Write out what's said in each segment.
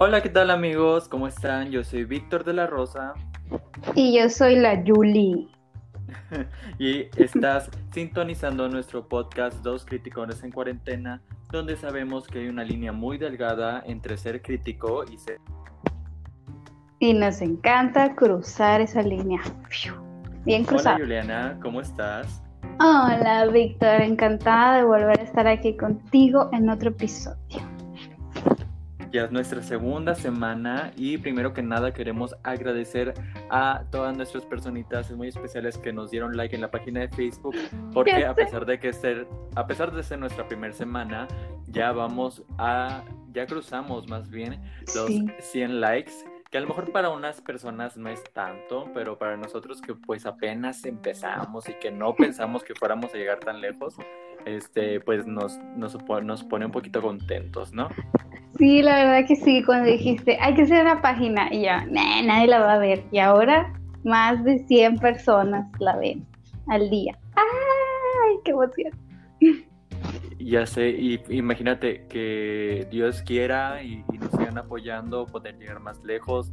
Hola, ¿qué tal amigos? ¿Cómo están? Yo soy Víctor de la Rosa. Y yo soy la Julie. y estás sintonizando nuestro podcast Dos Criticones en Cuarentena, donde sabemos que hay una línea muy delgada entre ser crítico y ser... Y nos encanta cruzar esa línea. Bien cruzada. Hola Juliana, ¿cómo estás? Hola Víctor, encantada de volver a estar aquí contigo en otro episodio. Ya es nuestra segunda semana y primero que nada queremos agradecer a todas nuestras personitas muy especiales que nos dieron like en la página de Facebook porque a pesar de que ser a pesar de ser nuestra primera semana ya vamos a ya cruzamos más bien los 100 likes que a lo mejor para unas personas no es tanto, pero para nosotros que pues apenas empezamos y que no pensamos que fuéramos a llegar tan lejos, este, pues nos, nos, nos pone un poquito contentos, ¿no? Sí, la verdad que sí, cuando dijiste, hay que hacer una página, y ya, nadie la va a ver. Y ahora más de 100 personas la ven al día. ¡Ay, qué emoción! Ya sé, y imagínate que Dios quiera y, nos sigan apoyando, poder llegar más lejos.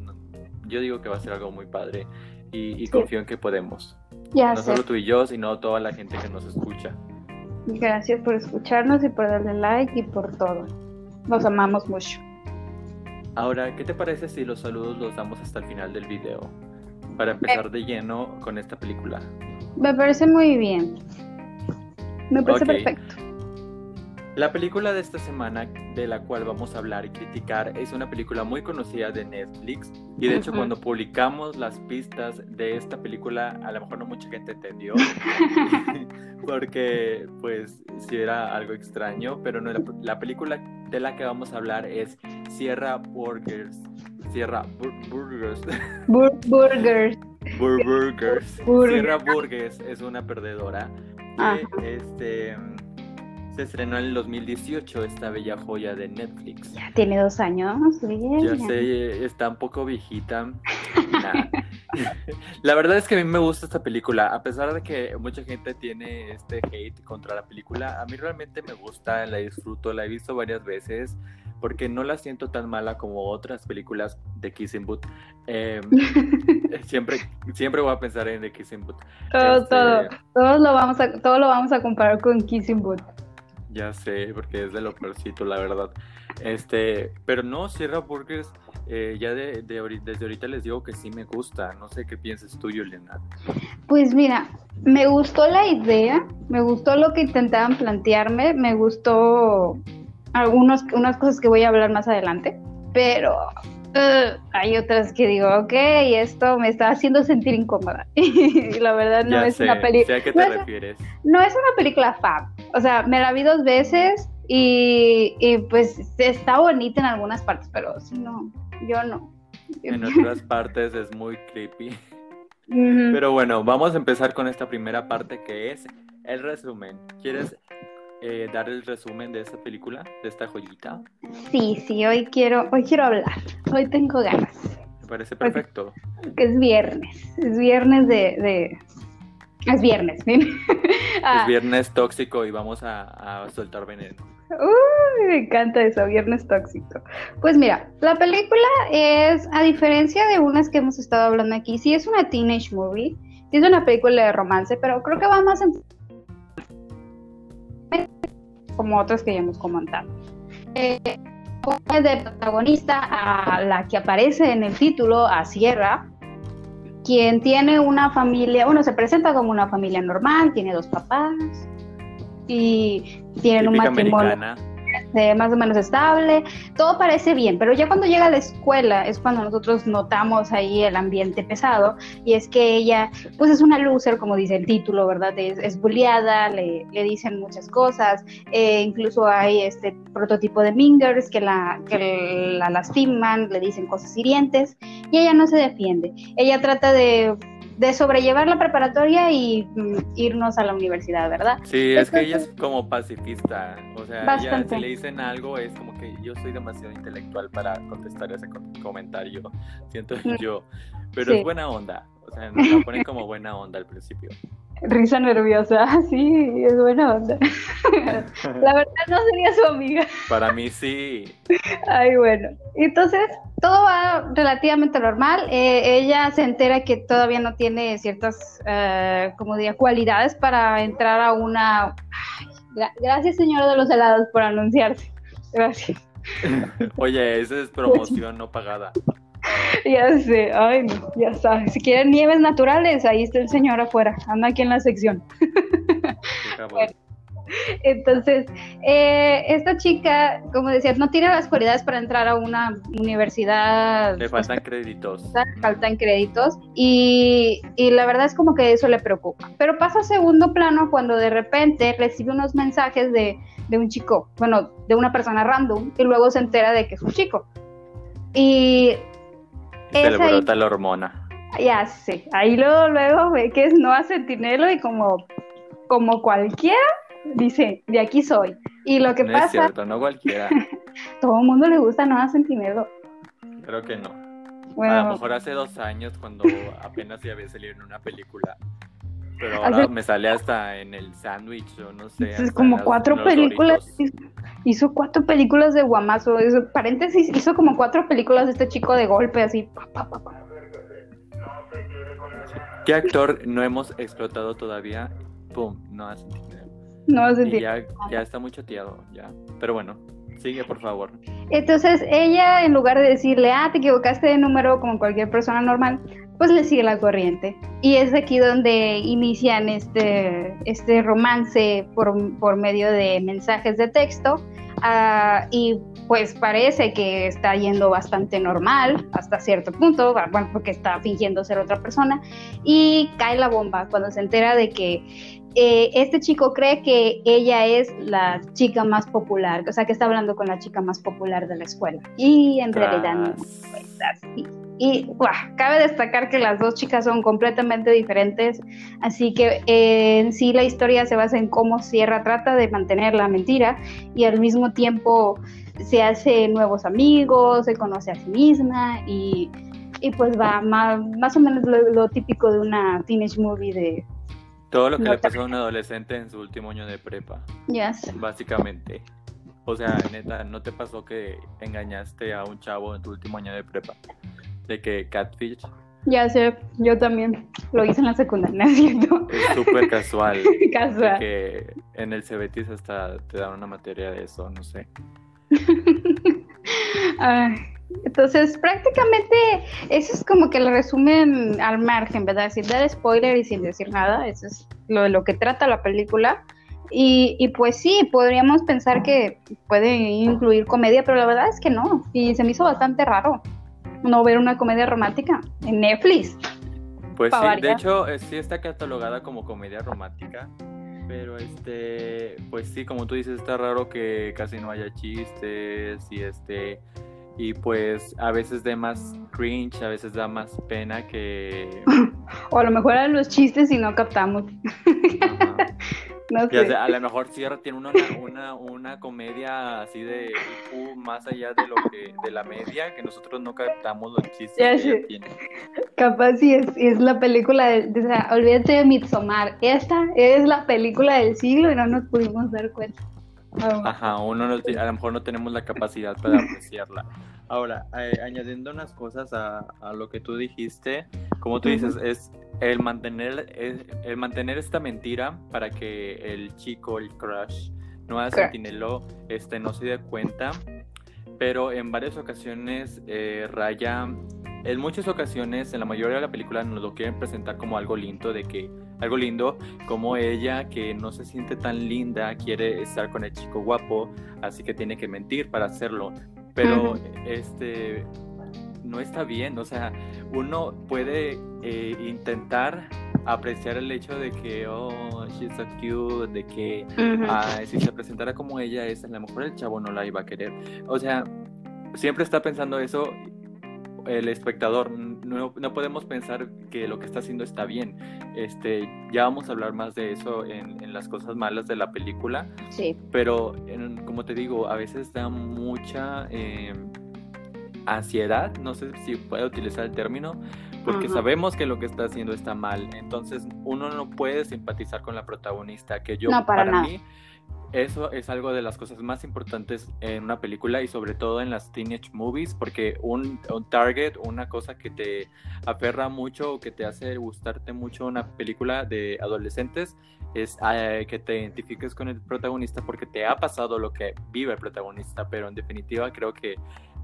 Yo digo que va a ser algo muy padre y, confío en que podemos. Ya no solo tú y yo, sino toda la gente que nos escucha. Gracias por escucharnos y por darle like y por todo. Nos amamos mucho. Ahora, ¿qué te parece si los saludos los damos hasta el final del video? Para empezar de lleno con esta película. Me parece muy bien. Me parece perfecto. La película de esta semana de la cual vamos a hablar y criticar es una película muy conocida de Netflix y de hecho cuando publicamos las pistas de esta película a lo mejor no mucha gente entendió porque pues sí era algo extraño pero no la, película de la que vamos a hablar es Sierra Burgers Sierra Burgers. Burgers. Burgers. Sierra Burgers es una perdedora este se estrenó en el 2018 esta bella joya de Netflix. Ya tiene dos años, bien. Ya sé, está un poco viejita. la verdad es que a mí me gusta esta película, a pesar de que mucha gente tiene este hate contra la película, a mí realmente me gusta, la disfruto, la he visto varias veces porque no la siento tan mala como otras películas de Kissing Boot. Em, siempre, siempre voy a pensar en The Kissing Boot. Todo, este, todo, todo lo vamos a, todo lo vamos a comparar con Kissing Boot. Ya sé, porque es de lo peorcito, la verdad. Este, pero no, Sierra Burgers, eh, ya de, desde ahorita les digo que sí me gusta. No sé qué piensas tú, Juliana. Pues mira, me gustó la idea, me gustó lo que intentaban plantearme, me gustó algunas unas cosas que voy a hablar más adelante, pero hay otras que digo, ok, esto me está haciendo sentir incómoda. y la verdad no es una película. refieres. no es una película fab. O sea, me la vi dos veces y, pues está bonita en algunas partes, pero si no, yo no. En otras partes es muy creepy. Pero bueno, vamos a empezar con esta primera parte que es el resumen. ¿Quieres eh, dar el resumen de esta película, de esta joyita? Sí, sí, hoy quiero, hoy quiero hablar. Hoy tengo ganas. Me parece perfecto. Que es viernes. Es viernes de. Es viernes, es ah. viernes tóxico y vamos a, soltar veneno. Uy, me encanta eso, viernes tóxico. Pues mira, la película es, a diferencia de unas que hemos estado hablando aquí, sí es una teenage movie, sí es una película de romance, pero creo que va más en como otras que ya hemos comentado. Eh, de protagonista a la que aparece en el título, a Sierra, quien tiene una familia, bueno, se presenta como una familia normal, tiene dos papás y tienen un matrimonio más o menos estable, todo parece bien, pero ya cuando llega a la escuela es cuando nosotros notamos ahí el ambiente pesado y es que ella pues es una loser, como dice el título, ¿verdad? Es, es bulliada, le, le, dicen muchas cosas, eh, incluso hay este prototipo de Mingers que la, que la lastiman, le dicen cosas hirientes y ella no se defiende, ella trata de de sobrellevar la preparatoria y mm, irnos a la universidad, ¿verdad? Sí, es que ella es como pacifista, o sea, ya si le dicen algo es como que yo soy demasiado intelectual para contestar ese comentario, siento yo, pero es buena onda, o sea, nos la ponen como buena onda al principio. Risa nerviosa, sí, es buena onda. La verdad no sería su amiga. Para mí sí. Ay, bueno. Entonces, todo va relativamente normal. Eh, ella se entera que todavía no tiene ciertas, eh, como diría, cualidades para entrar a una... gracias, señora de los helados, por anunciarse. Gracias. Oye, esa es promoción no pagada. Ya sé, ay no, ya sabes. Si quieren nieves naturales, ahí está el señor afuera, anda aquí en la sección. entonces, eh, esta chica, como decías, no tiene las cualidades para entrar a una universidad. Le faltan créditos. Faltan créditos y, y, la verdad es como que eso le preocupa. Pero pasa a segundo plano cuando de repente recibe unos mensajes de, de un chico, bueno, de una persona random y luego se entera de que es un chico. Y se le brota la hormona. Ya sé. Ahí luego, luego ve que es Noah Centinelo y como, como cualquiera, dice, de aquí soy. Y lo que no pasa. Es cierto, no cualquiera. todo el mundo le gusta Noah Centinelo. Creo que no. a lo mejor hace dos años, cuando apenas ya había salido en una película. Pero ahora me sale hasta en el sándwich o no sé. Es como cuatro películas. Hizo, cuatro películas de guamazo. paréntesis, hizo como cuatro películas de este chico de golpe, así. ¿Qué actor no hemos explotado todavía? Pum, no hace No hace ya, ya está muy choteado, ya. Pero bueno, sigue por favor. Entonces ella, en lugar de decirle, ah, te equivocaste de número como cualquier persona normal, pues le sigue la corriente. Y es aquí donde inician este, este romance por, por medio de mensajes de texto. Uh, y pues parece que está yendo bastante normal hasta cierto punto, bueno, porque está fingiendo ser otra persona. Y cae la bomba cuando se entera de que eh, este chico cree que ella es la chica más popular, o sea, que está hablando con la chica más popular de la escuela. Y en realidad no es así. Y cabe destacar que las dos chicas son completamente diferentes, así que eh, en sí la historia se basa en cómo Sierra trata de mantener la mentira y al mismo tiempo se hace nuevos amigos, se conoce a sí misma y, y pues va más, más o menos lo, típico de una teenage movie de... Todo lo que le pasó a un adolescente en su último año de prepa. Yes. Básicamente. O sea, neta, ¿no te pasó que engañaste a un chavo en tu último año de prepa? De que Catfish. Ya sé, yo también lo hice en la secundaria, ¿cierto? Es súper casual. casual. que en el CBT hasta te dan una materia de eso, no sé. entonces, prácticamente eso es como que lo resumen al margen, ¿verdad? Sin dar spoiler y sin decir nada, eso es lo de lo que trata la película. Y, y, pues sí, podríamos pensar que puede incluir comedia, pero la verdad es que no. Y se me hizo bastante raro no ver una comedia romántica en Netflix. Pues sí, de hecho eh, sí está catalogada como comedia romántica, pero este, pues sí, como tú dices, está raro que casi no haya chistes y este, y pues a veces da más cringe, a veces da más pena que... o a lo mejor eran los chistes y no captamos. a lo mejor Sierra tiene una, una, una comedia así de más allá de lo que de la media, que nosotros no captamos los chistes que tiene. Capaz si es, es la película, de, o sea, olvídate de Midsommar. Esta es la película del siglo y no nos pudimos dar cuenta. Ajá, uno a lo mejor no tenemos la capacidad para apreciarla. Ahora, eh, añadiendo unas cosas a, a, lo que tú dijiste, como tú dices, es el mantener, el, mantener esta mentira para que el chico, el crush, no Sentinelo, este, no se dé cuenta, pero en varias ocasiones eh, Raya, en muchas ocasiones, en la mayoría de la película nos lo quieren presentar como algo lindo, de que algo lindo, como ella que no se siente tan linda, quiere estar con el chico guapo, así que tiene que mentir para hacerlo. Pero este no está bien, o sea, uno puede eh, intentar apreciar el hecho de que, oh, she's so cute, de que si se presentara como ella es, a lo mejor el chavo no la iba a querer. O sea, siempre está pensando eso el espectador. No, no, podemos pensar que lo que está haciendo está bien. Este, ya vamos a hablar más de eso en, en las cosas malas de la película. Sí. Pero, como te digo, a veces da mucha... Eh, ansiedad, no sé si puedo utilizar el término, porque sabemos que lo que está haciendo está mal. Entonces uno no puede simpatizar con la protagonista, que yo no, para, mí eso es algo de las cosas más importantes en una película y sobre todo en las teenage movies, porque un, un target, una cosa que te aferra mucho o que te hace gustarte mucho una película de adolescentes es eh, que te identifiques con el protagonista porque te ha pasado lo que vive el protagonista, pero en definitiva creo que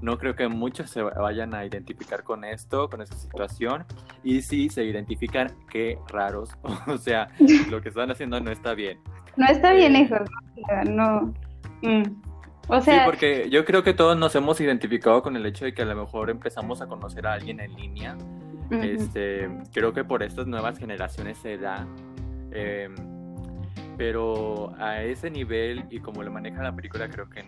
no creo que muchos se vayan a identificar con esto, con esa situación. Y si se identifican, qué raros. o sea, lo que están haciendo no está bien. No está bien, hijo. No. Mm. O sea... Sí, porque yo creo que todos nos hemos identificado con el hecho de que a lo mejor empezamos a conocer a alguien en línea. Este, creo que por estas nuevas generaciones se da. Em, pero a ese nivel y como lo maneja la película, creo que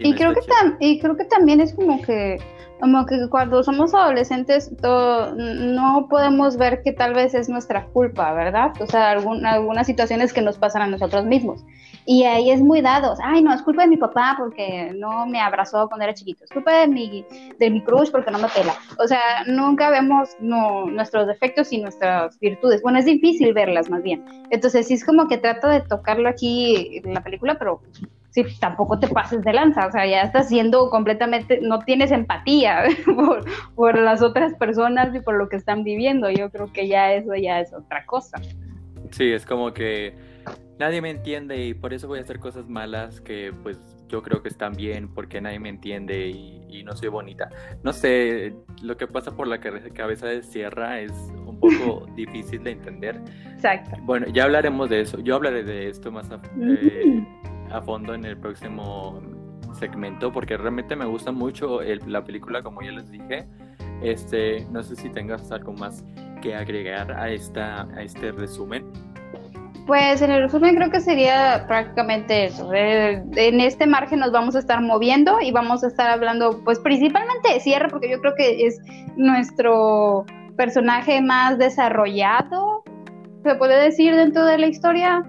y, creo que y creo que también es como que como que cuando somos adolescentes no podemos ver que tal vez es nuestra culpa, ¿verdad? O sea, algunas situaciones que nos pasan a nosotros mismos. Y ahí es muy dado, ay, no, es culpa de mi papá porque no me abrazó cuando era chiquito, es culpa de mi, de mi crush porque no me pela. O sea, nunca vemos nuestros defectos y nuestras virtudes. Bueno, es difícil verlas más bien. Entonces, sí es como que trato de tocarlo aquí en la película, pero sí, tampoco te pases de lanza, o sea, ya estás siendo completamente, no tienes empatía por, las otras personas y por lo que están viviendo, yo creo que ya eso ya es otra cosa. Sí, es como que nadie me entiende y por eso voy a hacer cosas malas que pues yo creo que están bien porque nadie me entiende y, no soy bonita. No sé, lo que pasa por la cabeza de Sierra es un poco difícil de entender. Exacto. Bueno, ya hablaremos de eso. Yo hablaré de esto más a, eh, a fondo en el próximo segmento porque realmente me gusta mucho la película como ya les dije este no sé si tengas algo más que agregar a esta a este resumen pues en el resumen creo que sería prácticamente eso. En este margen nos vamos a estar moviendo y vamos a estar hablando, pues principalmente de cierre, porque yo creo que es nuestro personaje más desarrollado, se puede decir, dentro de la historia.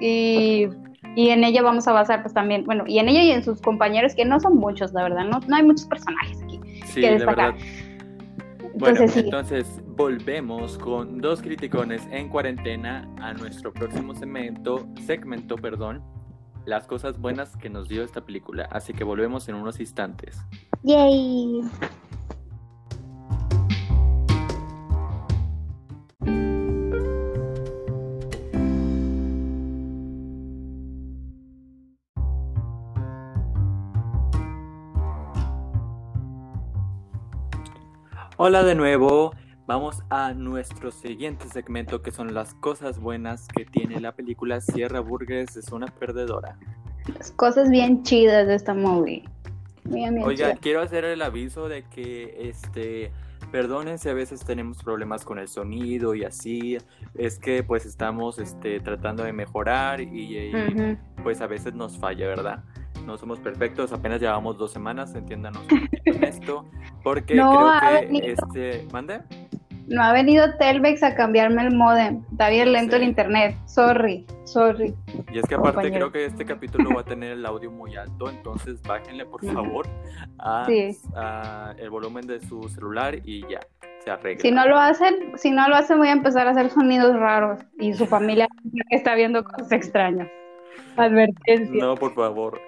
Y y en ella vamos a basar pues también, bueno, y en ella y en sus compañeros, que no son muchos, la verdad, no, no hay muchos personajes aquí sí, que destacar. Bueno, entonces volvemos con dos criticones en cuarentena a nuestro próximo segmento, segmento, perdón, las cosas buenas que nos dio esta película. Así que volvemos en unos instantes. Yay. Hola de nuevo, vamos a nuestro siguiente segmento que son las cosas buenas que tiene la película Sierra Burgers es una perdedora. Las cosas bien chidas de esta movie. Oiga, quiero hacer el aviso de que este perdonen si a veces tenemos problemas con el sonido y así, es que pues estamos este, tratando de mejorar y, pues a veces nos falla, ¿verdad? No somos perfectos, apenas llevamos dos semanas, entiéndanos en esto, porque creo que este, ¿mande? No ha venido Telvex a cambiarme el modem, está bien lento el internet, sorry, sorry. Y es que aparte creo que este capítulo va a tener el audio muy alto, entonces bájenle por favor a, el volumen de su celular y ya. Se arregla. Si no lo hacen, si no lo hacen voy a empezar a hacer sonidos raros y su familia está viendo cosas extrañas. Advertencia. No, por favor.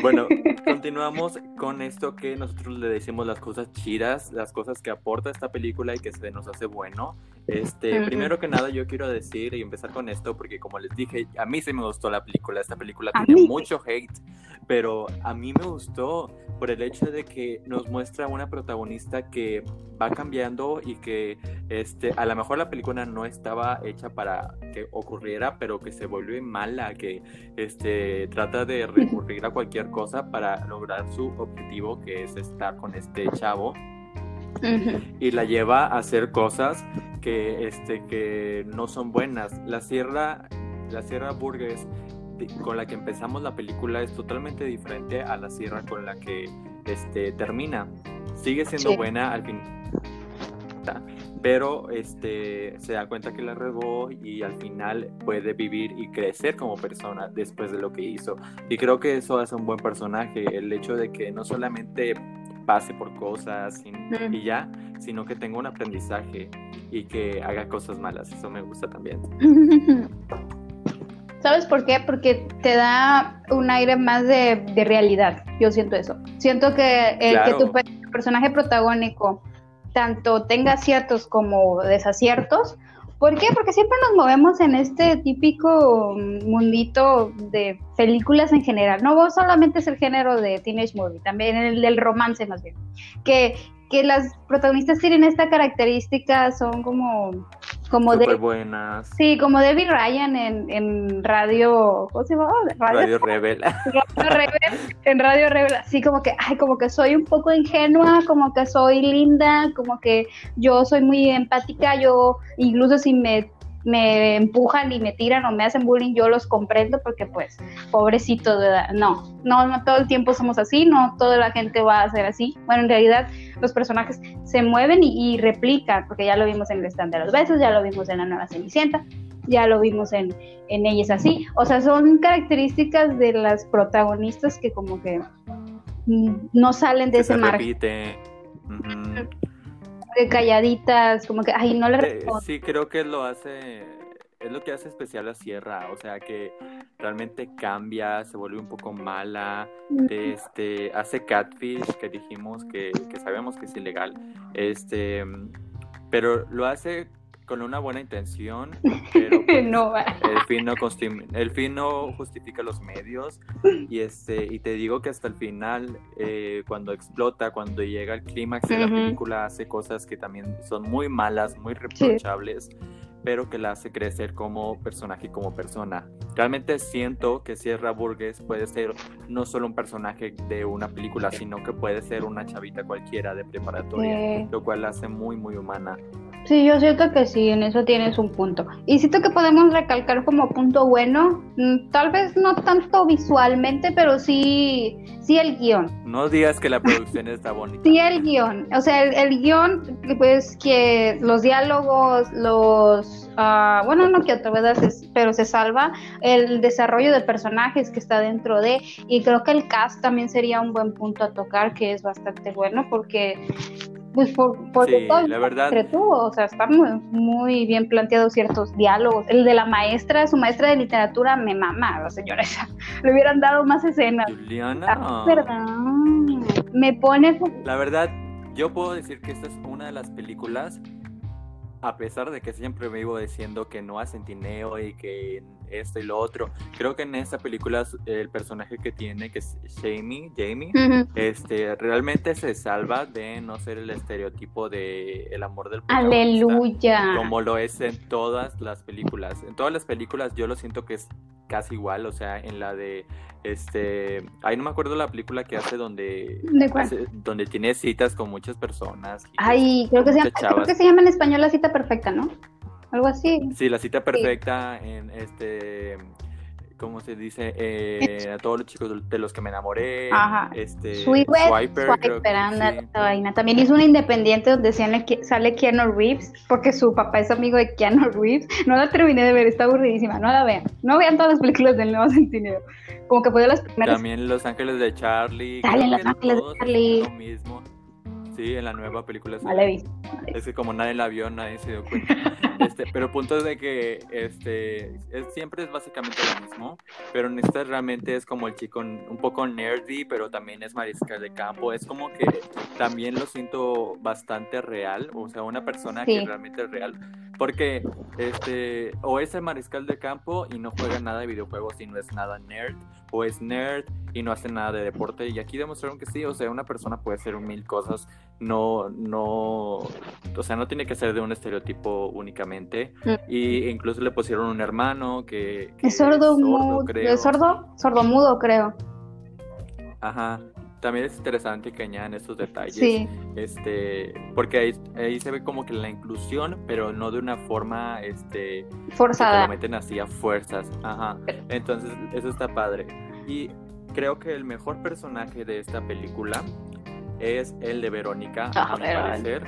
Bueno, continuamos con esto que nosotros le decimos las cosas chidas, las cosas que aporta esta película y que se nos hace bueno. Este, primero que nada yo quiero decir y empezar con esto porque como les dije, a mí sí me gustó la película, esta película tiene mucho hate, pero a mí me gustó por el hecho de que nos muestra una protagonista que va cambiando y que este, a lo mejor la película no estaba hecha para que ocurriera, pero que se vuelve mala, que este, trata de recurrir a cualquier cosa para lograr su objetivo que es estar con este chavo y la lleva a hacer cosas que, este, que no son buenas. La Sierra, la Sierra Burgess con la que empezamos la película es totalmente diferente a la Sierra con la que este, termina. Sigue siendo buena al fin, pero este, se da cuenta que la regó y al final puede vivir y crecer como persona después de lo que hizo. Y creo que eso hace un buen personaje, el hecho de que no solamente pase por cosas y ya, sino que tenga un aprendizaje y que haga cosas malas. Eso me gusta también. ¿Sabes por qué? Porque te da un aire más de, realidad. Yo siento eso. Siento que el que tu personaje protagónico tanto tenga aciertos como desaciertos, ¿Por qué? Porque siempre nos movemos en este típico mundito de películas en general. No solamente es el género de Teenage Movie, también el del romance más bien. Que que las protagonistas tienen esta característica, son como como de buenas. Sí, como Debbie Ryan en, en radio, ¿cómo se llama? Radio, Rebel. Radio Rebel, en Radio Rebel, así como que, ay, como que soy un poco ingenua, como que soy linda, como que yo soy muy empática, yo incluso si me me empujan y me tiran o me hacen bullying, yo los comprendo porque pues, pobrecito, no, no, no todo el tiempo somos así, no toda la gente va a ser así. Bueno, en realidad los personajes se mueven y, replican, porque ya lo vimos en el stand de los besos, ya lo vimos en la nueva Cenicienta, ya lo vimos en, en ellas así. O sea, son características de las protagonistas que como que no salen de ese margen calladitas, como que, ay, no le respondo. Sí, creo que lo hace, es lo que hace especial a Sierra, o sea, que realmente cambia, se vuelve un poco mala, este, hace catfish, que dijimos que, que sabemos que es ilegal, este, pero lo hace con una buena intención, pero pues, no, el, fin no el fin no justifica los medios y este y te digo que hasta el final eh, cuando explota, cuando llega el clímax de la película hace cosas que también son muy malas, muy reprochables. pero que la hace crecer como personaje y como persona. Realmente siento que Sierra Burgess puede ser no solo un personaje de una película, sino que puede ser una chavita cualquiera de preparatoria, lo cual la hace muy, muy humana. Sí, yo siento que sí, en eso tienes un punto. Y siento que podemos recalcar como punto bueno, mm, tal vez no tanto visualmente, pero sí, sí el guion. No digas que la producción está bonita. Sí el guion, o sea, el, guion, pues que los diálogos, los, uh, bueno, no que otra vez, pero se salva, el desarrollo de personajes que está dentro de, y creo que el cast también sería un buen punto a tocar, que es bastante bueno, porque pues por, por sí, la verdad. o sea, está muy, muy bien planteados ciertos diálogos. El de la maestra, su maestra de literatura, me mama, la señora esa. Le hubieran dado más escenas. Juliana. Ah, verdad. Me pone. La verdad, yo puedo decir que esta es una de las películas a pesar de que siempre me iba diciendo que no hacen tineo y que esto y lo otro, creo que en esta película el personaje que tiene, que es Jamie, Jamie, este, realmente se salva de no ser el estereotipo de el amor del Aleluya. Como lo es en todas las películas. En todas las películas yo lo siento que es casi igual, o sea, en la de este, ahí no me acuerdo la película que hace donde donde tiene citas con muchas personas. Ay, creo que, se llama, creo que se llama en español la cita perfecta, ¿no? Algo así. Sí, la cita perfecta en este ¿cómo se dice? Eh, a todos los chicos de los que me enamoré. Ajá. Este, Swiper, Swiper anda vaina. También hizo una independiente donde sale Keanu Reeves, porque su papá es amigo de Keanu Reeves. No la terminé de ver, está aburridísima. No la vean. No vean todas las películas del Nuevo Centineo. Como que fue de las primeras. También Los Ángeles de Charlie. Sale Los Ángeles de Charlie. Lo mismo. Sí, en la nueva película. No la he visto. Es que como nadie la vio, nadie se dio cuenta. Este, pero punto es de que este, siempre es básicamente lo mismo, pero en esta realmente es como el chico un poco nerdy, pero también es mariscal de campo. Es como que también lo siento bastante real, o sea, una persona que realmente es real. Porque este, o es el mariscal de campo y no juega nada de videojuegos y no es nada nerd, o es nerd y no hace nada de deporte. Y aquí demostraron que sí, o sea, una persona puede ser mil cosas, no, no, o sea, no tiene que ser de un estereotipo únicamente. Mm. Y incluso le pusieron un hermano que, es sordo, mudo, ¿Es sordo? Sordo mudo, creo. Ajá también es interesante que añadan estos detalles. Sí. Este, porque ahí, se ve como que la inclusión, pero no de una forma este forzada. Que lo meten así a fuerzas. Ajá. Entonces, eso está padre. Y creo que el mejor personaje de esta película es el de Verónica, a mi parecer.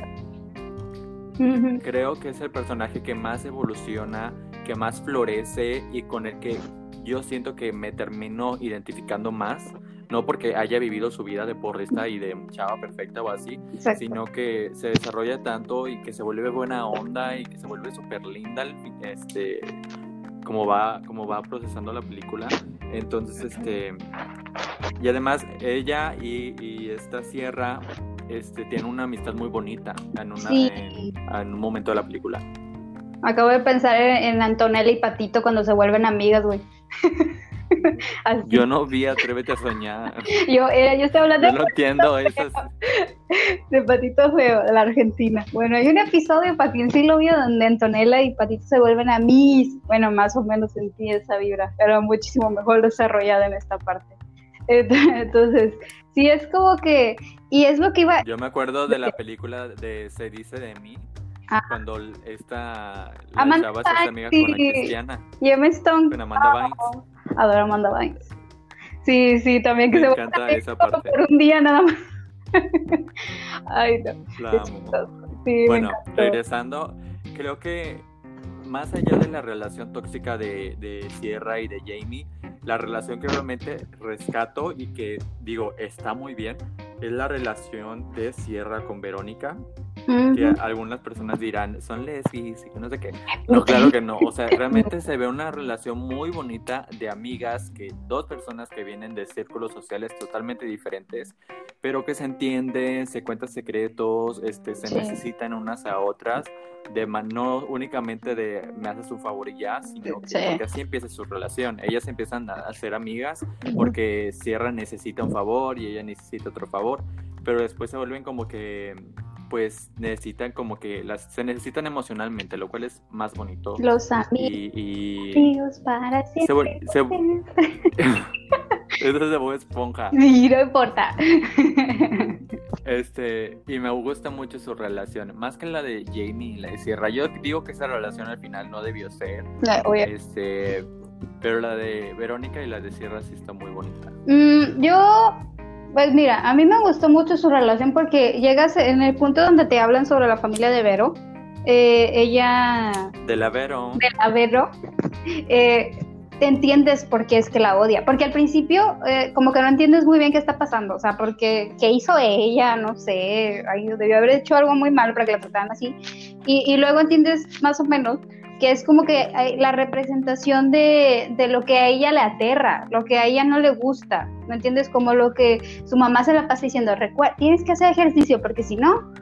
Creo que es el personaje que más evoluciona, que más florece y con el que yo siento que me termino identificando más no porque haya vivido su vida de porrista y de chava perfecta o así, Exacto. sino que se desarrolla tanto y que se vuelve buena onda y que se vuelve súper linda este como va como va procesando la película entonces este y además ella y, y esta sierra este tienen una amistad muy bonita en, una, Sí. en, en un momento de la película Acabo de pensar en, en Antonella y Patito cuando se vuelven amigas, güey. Yo no vi Atrévete a soñar Yo, eh, yo estoy hablando yo no entiendo de Patito Feo, de la Argentina. Bueno, hay un episodio, Patín sí lo vio, donde Antonella y Patito se vuelven a mis. Bueno, más o menos sentí esa vibra, pero muchísimo mejor desarrollada en esta parte. Entonces, sí es como que, y es lo que iba, Yo me acuerdo de la película de Se dice de mí, Ah. cuando esta la Amanda chava se amiga con la cristiana, y Emma Stone, con Amanda Bynes. Adoro a Amanda Bynes. Sí, sí, también que Me se encanta vuelven esa parte. por un día nada más. Ay, no, La amo. Sí, Bueno, regresando, creo que más allá de la relación tóxica de, de Sierra y de Jamie, la relación que realmente rescato y que digo está muy bien es la relación de Sierra con Verónica, que algunas personas dirán son lesbis y no sé qué. No, claro que no. O sea, realmente se ve una relación muy bonita de amigas, que dos personas que vienen de círculos sociales totalmente diferentes, pero que se entienden, se cuentan secretos, este, se Sí. necesitan unas a otras, de man- no únicamente de me haces un favor y ya, sino que Sí. porque así empieza su relación. Ellas empiezan a ser amigas porque Sierra necesita un favor y ella necesita otro favor, pero después se vuelven como que pues necesitan como que las se necesitan emocionalmente, lo cual es más bonito. Los amigos Y, y para Se siempre. vol- se- eso es de Bob Esponja. Sí, no importa. Este, y me gusta mucho su relación, más que la de Jamie y la de Sierra. Yo digo que esa relación al final no debió ser. Oye, Este, pero la de Verónica y la de Sierra sí está muy bonita. Mm, yo, pues mira, a mí me gustó mucho su relación porque llegas en el punto donde te hablan sobre la familia de Vero. Eh, ella, De la Vero. de la Vero, eh, te entiendes por qué es que la odia. Porque al principio, eh, como que no entiendes muy bien qué está pasando. O sea, porque qué hizo ella, no sé, ay, debió haber hecho algo muy mal para que la trataran así. Y, y luego entiendes más o menos que es como que la representación de, de lo que a ella le aterra, lo que a ella no le gusta, ¿me entiendes? Como lo que su mamá se la pasa diciendo, "Recue- tienes que hacer ejercicio porque si no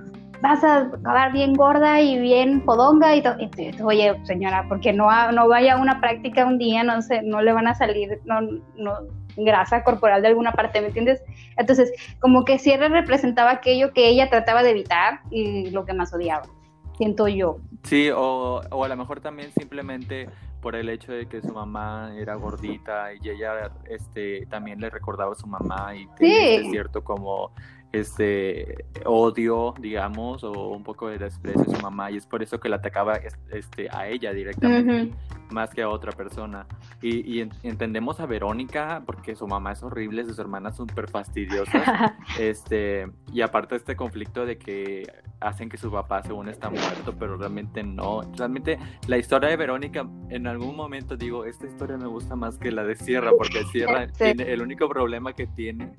vas a acabar bien gorda y bien podonga y todo. Oye, señora, porque no, no vaya a una práctica un día, no sé, no le van a salir no, no, grasa corporal de alguna parte, ¿me entiendes? Entonces, como que Sierra representaba aquello que ella trataba de evitar y lo que más odiaba, siento yo. Sí, o, o a lo mejor también simplemente por el hecho de que su mamá era gordita y ella este también le recordaba a su mamá y tenía Sí. cierto como este odio, digamos, o un poco de desprecio a su mamá y es por eso que la atacaba es- este a ella directamente más que a otra persona. Y, y en- entendemos a Verónica porque su mamá es horrible, sus hermanas son súper fastidiosas. este, y aparte este conflicto de que hacen que su papá según está muerto, pero realmente no. Realmente la historia de Verónica, en algún momento digo, esta historia me gusta más que la de Sierra, porque Sierra Sí. tiene, el único problema que tiene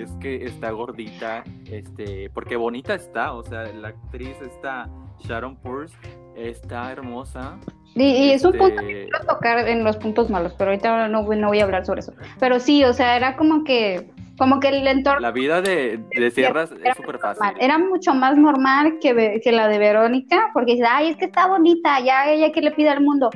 es que está gordita, este, porque bonita está, o sea, la actriz está Sharon Purse está hermosa. Y, y es un punto este, quiero tocar en los puntos malos, pero ahorita no, voy- no voy a hablar sobre eso. Pero sí, o sea, era como que, como que el entorno La vida de, de Sierra era es súper fácil. Era mucho más normal que, que la de Verónica, porque dices, ay, es que está bonita, ya ella que le pide al mundo.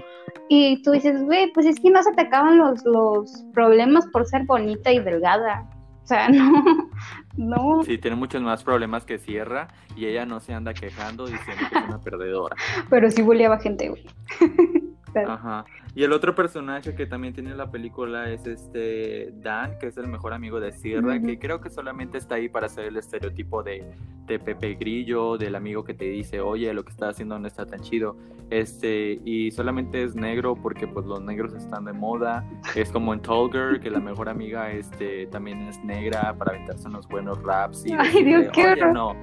Y tú dices, güey, pues es que no se te acaban los, los problemas por ser bonita y delgada. O sea, no, no. Sí, tiene muchos más problemas que Sierra y ella no se anda quejando diciendo que es una perdedora. Pero sí bulleaba gente, güey. Pero- Ajá. Y el otro personaje que también tiene la película es este Dan, que es el mejor amigo de Sierra, Ujú. que creo que solamente está ahí para hacer el estereotipo de, de Pepe Grillo, del amigo que te dice, oye, lo que estás haciendo no está tan chido. Este, y solamente es negro porque pues los negros están de moda. Es como en Tall Girl, que la mejor amiga este, también es negra para aventarse unos buenos raps y Ay, decirle, Dios, qué oye, no.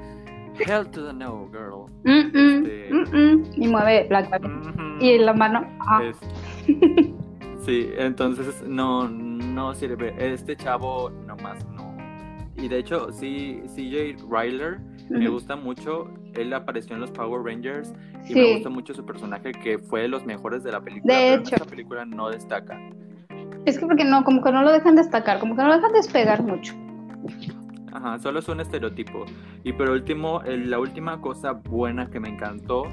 Hell to the no, girl. Mm, mm, Este- mm. Y mueve la cabeza. Ujú. Y la mano. ah, Es- Sí, entonces no, no sirve. Este chavo nomás no. Y de hecho, sí, CJ Ryler me gusta mucho. Él apareció en los Power Rangers y me gusta mucho su personaje que fue de los mejores de la película. De pero hecho. Esta película no destaca. Es que porque no, como que no lo dejan destacar, como que no lo dejan despegar mucho. Ajá, solo es un estereotipo. Y por último, la última cosa buena que me encantó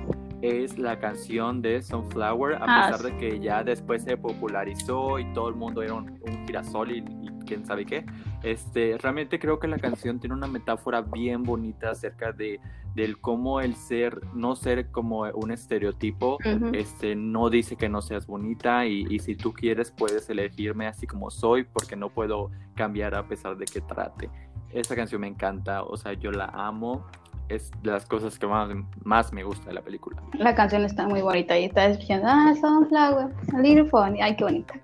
es la canción de Sunflower, a Ah, pesar de que ya después se popularizó y todo el mundo era un, un girasol y, y quién sabe qué. Este, realmente creo que la canción tiene una metáfora bien bonita acerca de del cómo el ser, no ser como un estereotipo, Ujú. este, no dice que no seas bonita y, y si tú quieres puedes elegirme así como soy porque no puedo cambiar a pesar de que trate. Esa canción me encanta, o sea, yo la amo, es de las cosas que más, más me gusta de la película. La canción está muy bonita y está escuchando, ah, Sunflower, a little funny, ay, qué bonita.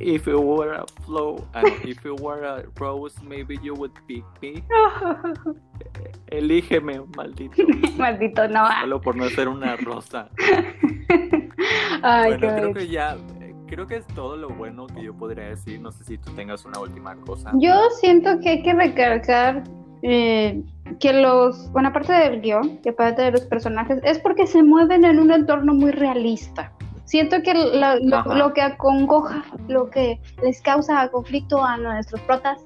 If you were a flow, no, if you were a rose, maybe you would pick me. Elígeme, maldito. Maldito, no. Solo por no ser una rosa. Ay, bueno, qué creo bonito. que ya, creo que es todo lo bueno que yo podría decir. No sé si tú tengas una última cosa. Yo siento que hay que recalcar eh, que los, bueno, aparte del guion y aparte de los personajes, es porque se mueven en un entorno muy realista. Siento que la- lo, que acongoja, lo que les causa conflicto a nuestros protas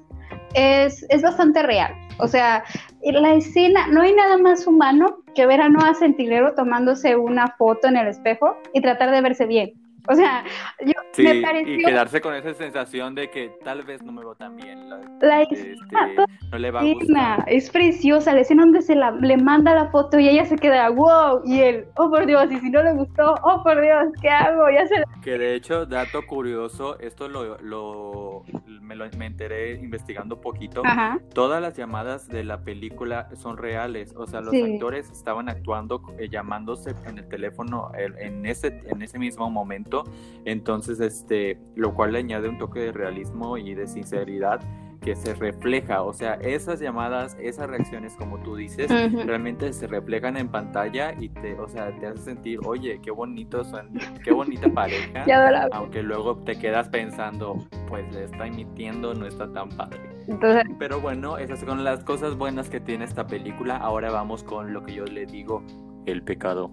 es, es bastante real. O sea, la escena, no hay nada más humano que ver a Noah Centinelo tomándose una foto en el espejo y tratar de verse bien. O sea, yo Sí, me y pareció quedarse con esa sensación de que tal vez no me veo tan bien. la- la este, escena no le va a escena, gustar. es preciosa, la escena donde se la, le manda la foto y ella se queda, wow, y él, oh por Dios, y si no le gustó, oh por Dios, ¿qué hago? Ya se la... Que de hecho, dato curioso, esto lo, lo, me, lo me enteré investigando un poquito. Ajá, Todas las llamadas de la película son reales, o sea, los Sí. actores estaban actuando, eh, llamándose en el teléfono el- en ese, en ese mismo momento, entonces, este, lo cual le añade un toque de realismo y de sinceridad que se refleja, o sea, esas llamadas, esas reacciones, como tú dices, realmente se reflejan en pantalla y te, o sea, te hace sentir, oye, qué bonitos son, qué bonita pareja, Qué aunque luego te quedas pensando, pues le está emitiendo, no está tan padre. Entonces, Pero bueno, esas son las cosas buenas que tiene esta película. Ahora vamos con lo que yo le digo, el pecado.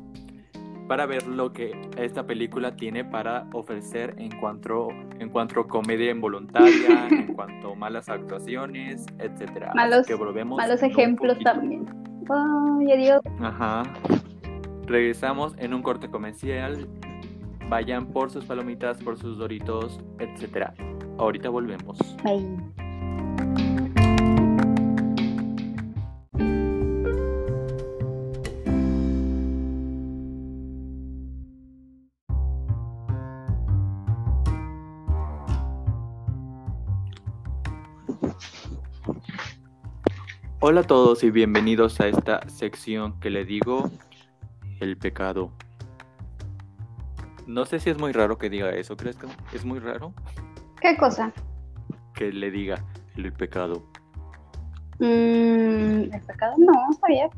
Para ver lo que esta película tiene para ofrecer en cuanto, en cuanto a comedia involuntaria, en cuanto a malas actuaciones. Así Malos- que volvemos malos ejemplos también. Ay, adiós. Ajá. Regresamos en un corte comercial. Vayan por sus palomitas, por sus doritos, etcétera. Ahorita volvemos. Bye. Hola a todos y bienvenidos a esta sección que le digo el pecado. No sé si es muy raro que diga eso, ¿crees que es muy raro ¿Qué cosa? que le diga el pecado? Mm, ¿El pecado? No, está bien.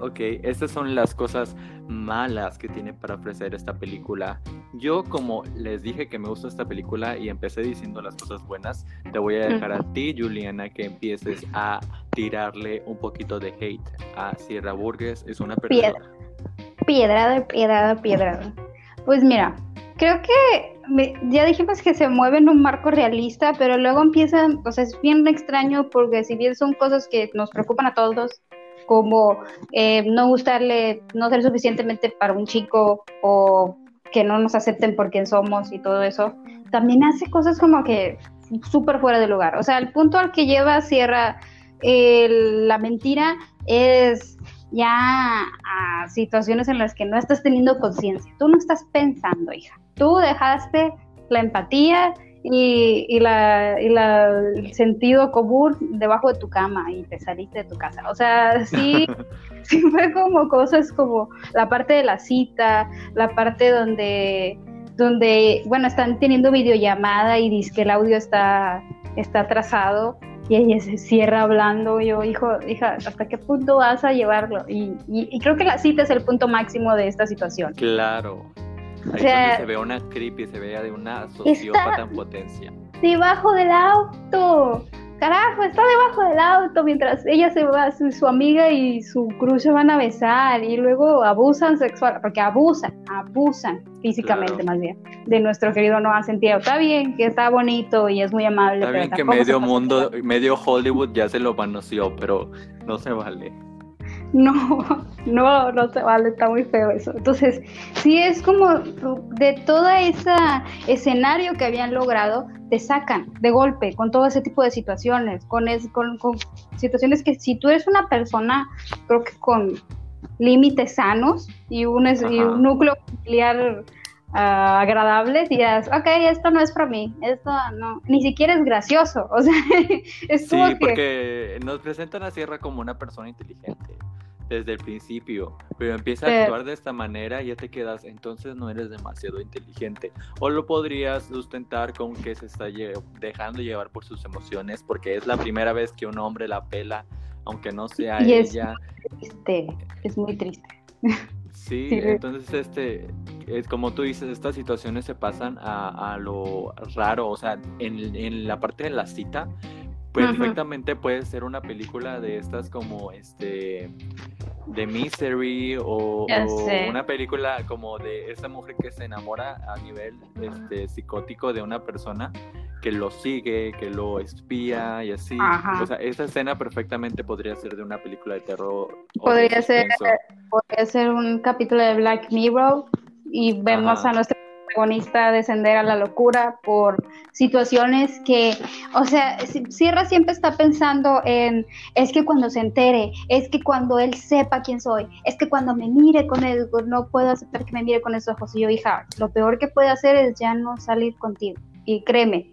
Ok, estas son las cosas malas que tiene para ofrecer esta película. Yo como les dije que me gusta esta película y empecé diciendo las cosas buenas, te voy a dejar a ti, Juliana, que empieces a tirarle un poquito de hate a Sierra Burgess. Es una Piedra. perdedora. Piedrada, piedrada, piedrada. Pues mira, creo que me- ya dijimos que se mueve en un marco realista, pero luego empiezan, o sea, es bien extraño porque si bien son cosas que nos preocupan a todos, como eh, no gustarle, no ser suficientemente para un chico o que no nos acepten por quien somos y todo eso, también hace cosas como que súper fuera de lugar. O sea, el punto al que lleva Sierra eh, la mentira es ya a situaciones en las que no estás teniendo conciencia. Tú no estás pensando, hija. Tú dejaste la empatía y, y la, y la- el sentido común debajo de tu cama y te saliste de tu casa. O sea, sí, sí fue como cosas como la parte de la cita, la parte donde, donde bueno, están teniendo videollamada y dice que el audio está, está atrasado y ella se cierra hablando. Yo, hijo, hija, ¿hasta qué punto vas a llevarlo? Y, y- y creo que la cita es el punto máximo de esta situación. Claro. Ahí se ve una creepy, se ve de una sociópata en potencia. Debajo del auto carajo, está debajo del auto mientras ella se va, su, amiga y su cruz se van a besar y luego abusan sexual, porque abusan, abusan físicamente más bien de nuestro querido Noah Sentido. Está bien que está bonito y es muy amable. Está bien que medio mundo, medio Hollywood ya se lo manoseó, pero no se vale. No, no, no se vale, está muy feo eso. Entonces, sí es como de todo ese escenario que habían logrado, te sacan de golpe con todo ese tipo de situaciones, con, con, situaciones que si tú eres una persona, creo que con límites sanos y un, un núcleo familiar uh, agradable, dirás, ok, esto no es para mí, esto no, ni siquiera es gracioso, o sea, es sí, porque nos presentan a Sierra como una persona inteligente desde el principio, pero empieza a actuar de esta manera y ya te quedas, entonces no eres demasiado inteligente. O lo podrías sustentar con que se está dejando llevar por sus emociones, porque es la primera vez que un hombre la pela, aunque no sea ella. es muy triste. Sí, entonces este, es como tú dices, estas situaciones se pasan a, lo raro, o sea, en, en la parte de la cita, perfectamente puede ser una película de estas como este de Mystery o, una película como de esa mujer que se enamora a nivel este, psicótico de una persona que lo sigue, que lo espía y así. O sea, esa escena perfectamente podría ser de una película de terror. Podría ser, podría ser un capítulo de Black Mirror y vemos a nuestra protagonista descender a la locura por situaciones que, o sea, Sierra siempre está pensando en, es que cuando se entere, es que cuando él sepa quién soy, es que cuando me mire con él, no puedo aceptar que me mire con esos ojos. Y yo, hija, lo peor que puede hacer es ya no salir contigo. Y créeme,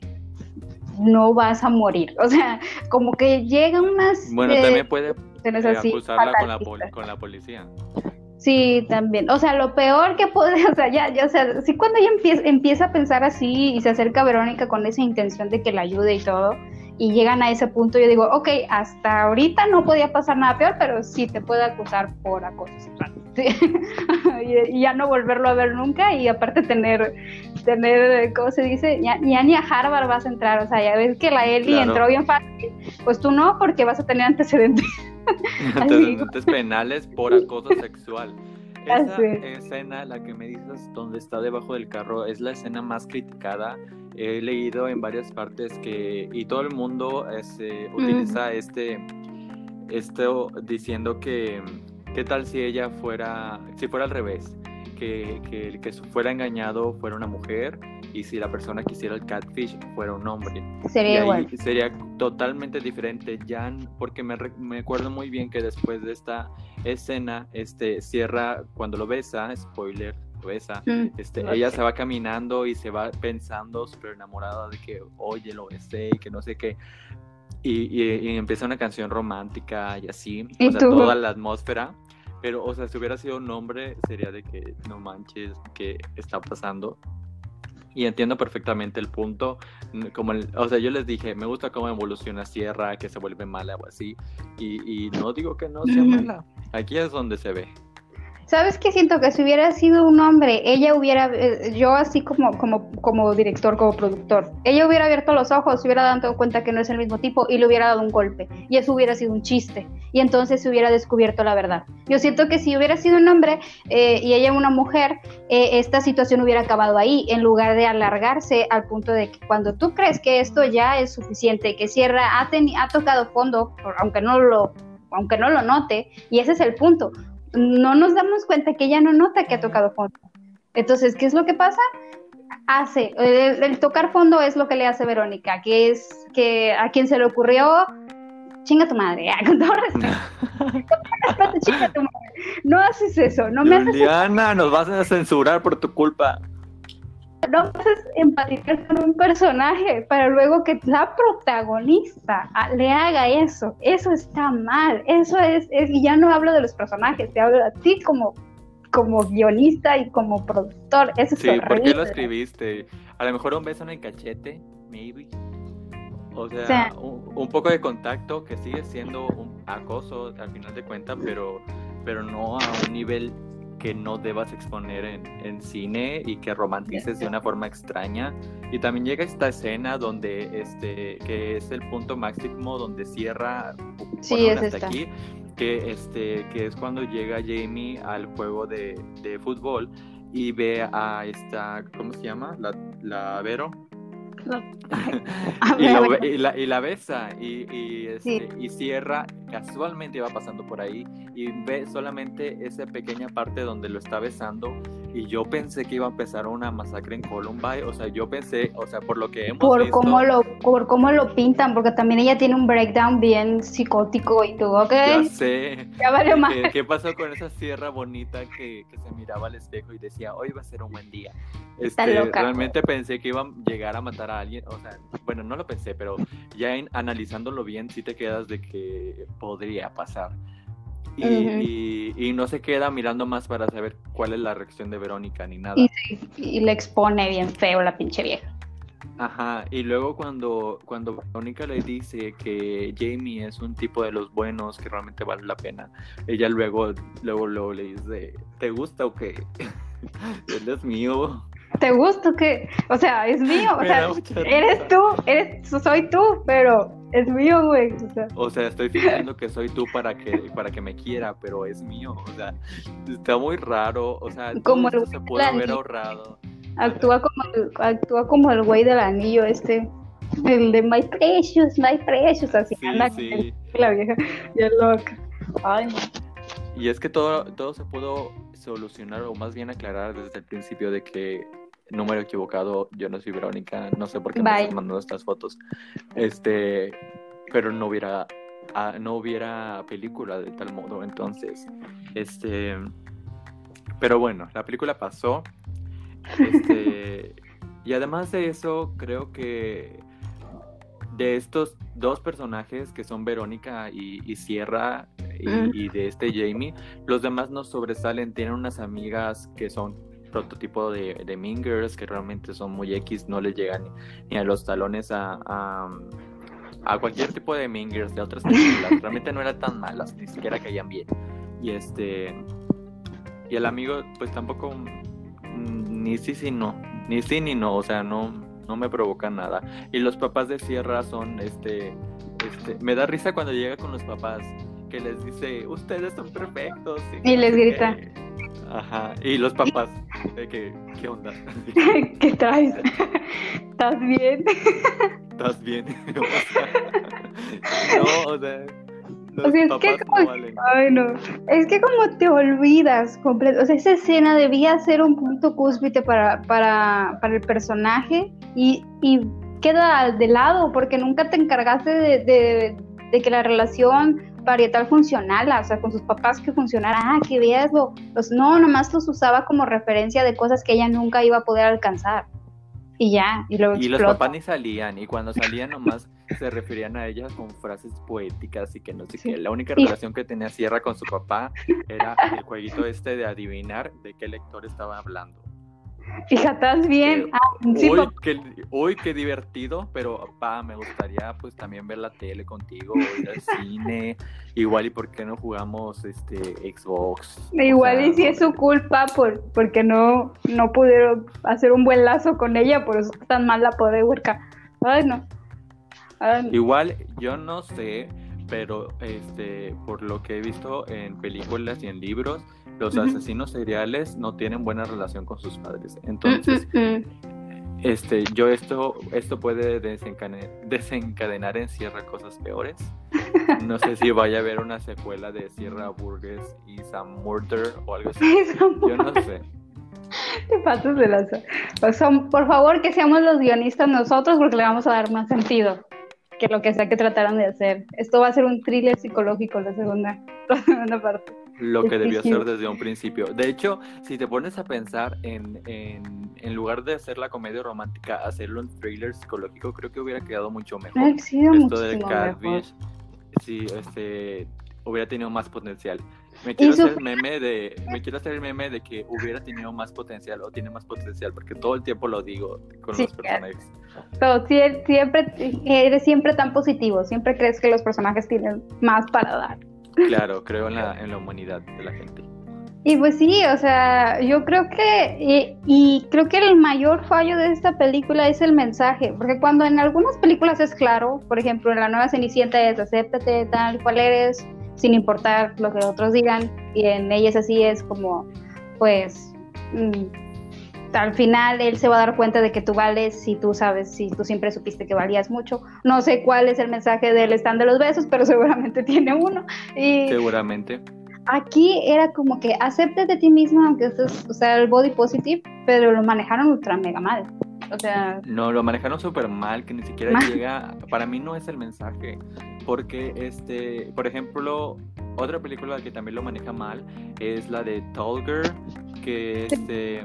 no vas a morir. O sea, como que llegan unas... Bueno, también puede eh, acusarla con la, con la policía. Sí, también. O sea, lo peor que puede, o sea, ya, ya, o sea, sí cuando ella empieza, a pensar así y se acerca a Verónica con esa intención de que la ayude y todo, y llegan a ese punto, yo digo, ok, hasta ahorita no podía pasar nada peor, pero sí te puede acusar por acoso sexual. y, ya no volverlo a ver nunca y aparte tener, tener, ¿cómo se dice? Ya, ni a Harvard vas a entrar, o sea, ya ves que la Eli entró bien fácil, pues tú no, porque vas a tener antecedentes. antecedentes penales por acoso sexual. Esa escena, la que me dices donde está debajo del carro, es la escena más criticada. He leído en varias partes que, y todo el mundo este, utiliza este, esto diciendo que, ¿qué tal si ella fuera, si fuera al revés? Que, que el que fuera engañado fuera una mujer y si la persona que hiciera el catfish fuera un hombre. Sería igual. Sería totalmente diferente. Ya, porque me, me, acuerdo muy bien que después de esta escena, este, cierra cuando lo besa, spoiler, lo besa, mm. este, ella se va caminando y se va pensando súper enamorada de que, oye, lo besé y que no sé qué. Y, y, empieza una canción romántica y así, o sea, toda la atmósfera. Pero, o sea, si hubiera sido un hombre, sería de que no manches, ¿qué está pasando? y entiendo perfectamente el punto. Como o sea, yo les dije, me gusta cómo evoluciona Sierra, que se vuelve mala o así. Y, y no digo que no sea mala. Aquí es donde se ve. ¿Sabes qué siento? Que si hubiera sido un hombre, ella hubiera, eh, yo así como, como, director, como productor, ella hubiera abierto los ojos, se hubiera dado cuenta que no es el mismo tipo y le hubiera dado un golpe. Y eso hubiera sido un chiste. Y entonces se hubiera descubierto la verdad. Yo siento que si hubiera sido un hombre eh, y ella una mujer, eh, esta situación hubiera acabado ahí, en lugar de alargarse al punto de que cuando tú crees que esto ya es suficiente, que Sierra ha, ha tocado fondo, aunque no lo aunque no lo note, y ese es el punto no nos damos cuenta que ella no nota que ha tocado fondo. Entonces, ¿qué es lo que pasa? Hace, el, tocar fondo es lo que le hace Verónica, que es que a quien se le ocurrió, chinga tu madre, con todo respeto. chinga tu madre. No haces eso, no me haces Diana, nos vas a censurar por tu culpa no haces empatizar con un personaje para luego que la protagonista le haga eso. Eso está mal. Eso es, y ya no hablo de los personajes, te hablo a ti como, como guionista y como productor. Eso es sí, ¿por qué lo escribiste? A lo mejor un beso en el cachete, maybe. O sea, un, poco de contacto que sigue siendo un acoso al final de cuentas, pero, pero no a un nivel que no debas exponer en, en cine y que romantices de una forma extraña. Y también llega esta escena donde este que es el punto máximo donde cierra Sí, es hasta esta. aquí que este que es cuando llega Jamie al juego de, de fútbol y ve a esta ¿cómo se llama? la, la Vero y, lo y la, y la besa y, y, este, Sí. y cierra, casualmente va pasando por ahí y ve solamente esa pequeña parte donde lo está besando y yo pensé que iba a empezar una masacre en Columbine, o sea, yo pensé, o sea, por lo que hemos por visto, cómo lo por cómo lo pintan, porque también ella tiene un breakdown bien psicótico y tú, ok, ya sé, ya valió más. ¿Qué, qué pasó con esa sierra bonita que, que se miraba al espejo y decía, hoy va a ser un buen día? Está Este, loca. realmente pensé que iban a llegar a matar a alguien, o sea, bueno, no lo pensé, pero ya en- analizándolo bien, sí te quedas de que podría pasar. Y, y- y no se queda mirando más para saber cuál es la reacción de Verónica ni nada. Y, y le expone bien feo la pinche vieja. Ajá, y luego cuando, cuando Verónica le dice que Jamie es un tipo de los buenos que realmente vale la pena, ella luego, luego, luego le dice, ¿te gusta o qué? Él es mío. ¿Te gusta que, o sea, es mío, o sea, eres tú, eres, soy tú, pero es mío, güey, o sea, O sea, estoy fingiendo que soy tú para que, para que me quiera, pero es mío. O sea, está muy raro. O sea, Como el se del haber ahorrado. actúa como el, actúa como el güey del anillo este, el de My Precious, My Precious, así Sí, anda sí. la vieja, ya loca. Ay, no. Y es que todo, todo se pudo solucionar, o más bien aclarar desde el principio de que número equivocado, yo no soy Verónica, no sé por qué me estás mandando estas fotos. Este, pero no hubiera ah, no hubiera película de tal modo, entonces, este, pero bueno, la película pasó. Este, y además de eso, creo que de estos dos personajes que son Verónica y, y Sierra y, Mm. y de este Jamie, los demás no sobresalen. Tienen unas amigas que son prototipo de, de Mean Girls, que realmente son muy X, no les llegan ni, ni a los talones a, a, a cualquier tipo de Mean Girls de otras películas. Realmente no eran tan malas, ni siquiera caían bien. Y este y el amigo, pues tampoco mm, ni sí, sí, no, ni sí ni no, o sea, no, no me provoca nada. Y los papás de Sierra son, este, este, me da risa cuando llega con los papás, que les dice, ustedes son perfectos. Y les no sé grita. Ajá, y los papás, de que, ¿qué onda? ¿Qué traes? ¿Estás bien? ¿Estás bien? no, o sea, O sea, es que no como- valen. Ay, no. Es que como te olvidas completo. O sea, esa escena debía ser un punto cúspide para, para, para el personaje y, y queda de lado porque nunca te encargaste de, de- de que la relación parietal funcionara, o sea, con sus papás que funcionara. Ah, que veas lo- los. No, nomás los usaba como referencia de cosas que ella nunca iba a poder alcanzar. Y ya, y luego Y los papás ni salían, y cuando salían nomás se referían a ella con frases poéticas y que no sé Sí. qué. La única relación que tenía Sierra con su papá era el jueguito este de adivinar de qué lector estaba hablando. Fíjate bien. Eh, Ah, sí, uy, qué, uy, qué divertido, pero papá, me gustaría pues también ver la tele contigo, ir al cine, igual y por qué no jugamos este Xbox. O Igual sea, y si es su culpa por, porque no, no pudieron hacer un buen lazo con ella, por eso es tan mal la pobre huerca. Ay, no. Ay, no. Igual, yo no sé, pero este, por lo que he visto en películas y en libros, los asesinos seriales no tienen buena relación con sus padres. Entonces, Mm, mm, mm. este, yo esto, esto puede desencadenar, desencadenar en Sierra cosas peores. No sé si vaya a haber una secuela de Sierra Burgess y Sam Murder o algo así. Yo no sé. te pasas de lanza. Sea, por favor, que seamos los guionistas nosotros porque le vamos a dar más sentido que lo que sea que trataron de hacer. Esto va a ser un thriller psicológico la segunda, la segunda parte. Lo que debió ser desde un principio. De hecho, si te pones a pensar en, en, en lugar de hacer la comedia romántica, hacerlo en thriller psicológico, creo que hubiera quedado mucho mejor. Ha sido Esto de. Catfish, sí, este, hubiera tenido más potencial. Me quiero hacer el meme de, me quiero hacer el meme de que hubiera tenido más potencial o tiene más potencial, porque todo el tiempo lo digo con Sí, los personajes. Pero sie- siempre, eres siempre tan positivo, siempre crees que los personajes tienen más para dar. Claro, creo en la, en la humanidad de la gente. Y pues sí, o sea, yo creo que, y, creo que el mayor fallo de esta película es el mensaje, porque cuando en algunas películas es claro, por ejemplo, en la nueva Cenicienta es acéptate tal cual eres, sin importar lo que otros digan, y en ellas así es como, pues, mm, al final él se va a dar cuenta de que tú vales si tú sabes, si tú siempre supiste que valías mucho. No sé cuál es el mensaje del stand de los besos, pero seguramente tiene uno. Y, seguramente Aquí era como que aceptes de ti misma, aunque estés, o sea, el body positive, pero lo manejaron ultra mega mal. O sea. No, lo manejaron súper mal, que ni siquiera llega. Para mí no es el mensaje. Porque, este, por ejemplo, otra película que también lo maneja mal es la de Tall Girl, que este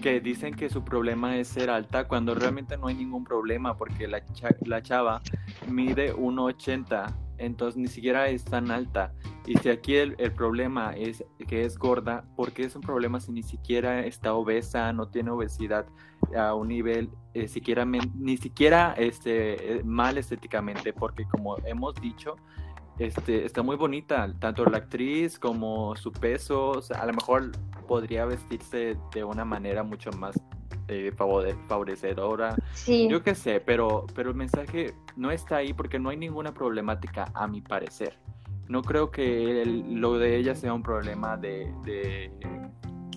que dicen que su problema es ser alta cuando realmente no hay ningún problema porque la, la chava mide 1,80 entonces ni siquiera es tan alta. Y si aquí el, problema es que es gorda, ¿por qué es un problema si ni siquiera está obesa, no tiene obesidad a un nivel eh, siquiera ni siquiera este, eh, mal estéticamente? Porque como hemos dicho, este, está muy bonita, tanto la actriz como su peso, a lo mejor podría vestirse de una manera mucho más eh, favorecedora. Yo qué sé, pero, pero el mensaje no está ahí porque no hay ninguna problemática, a mi parecer. No creo que lo de ella sea un problema de, de,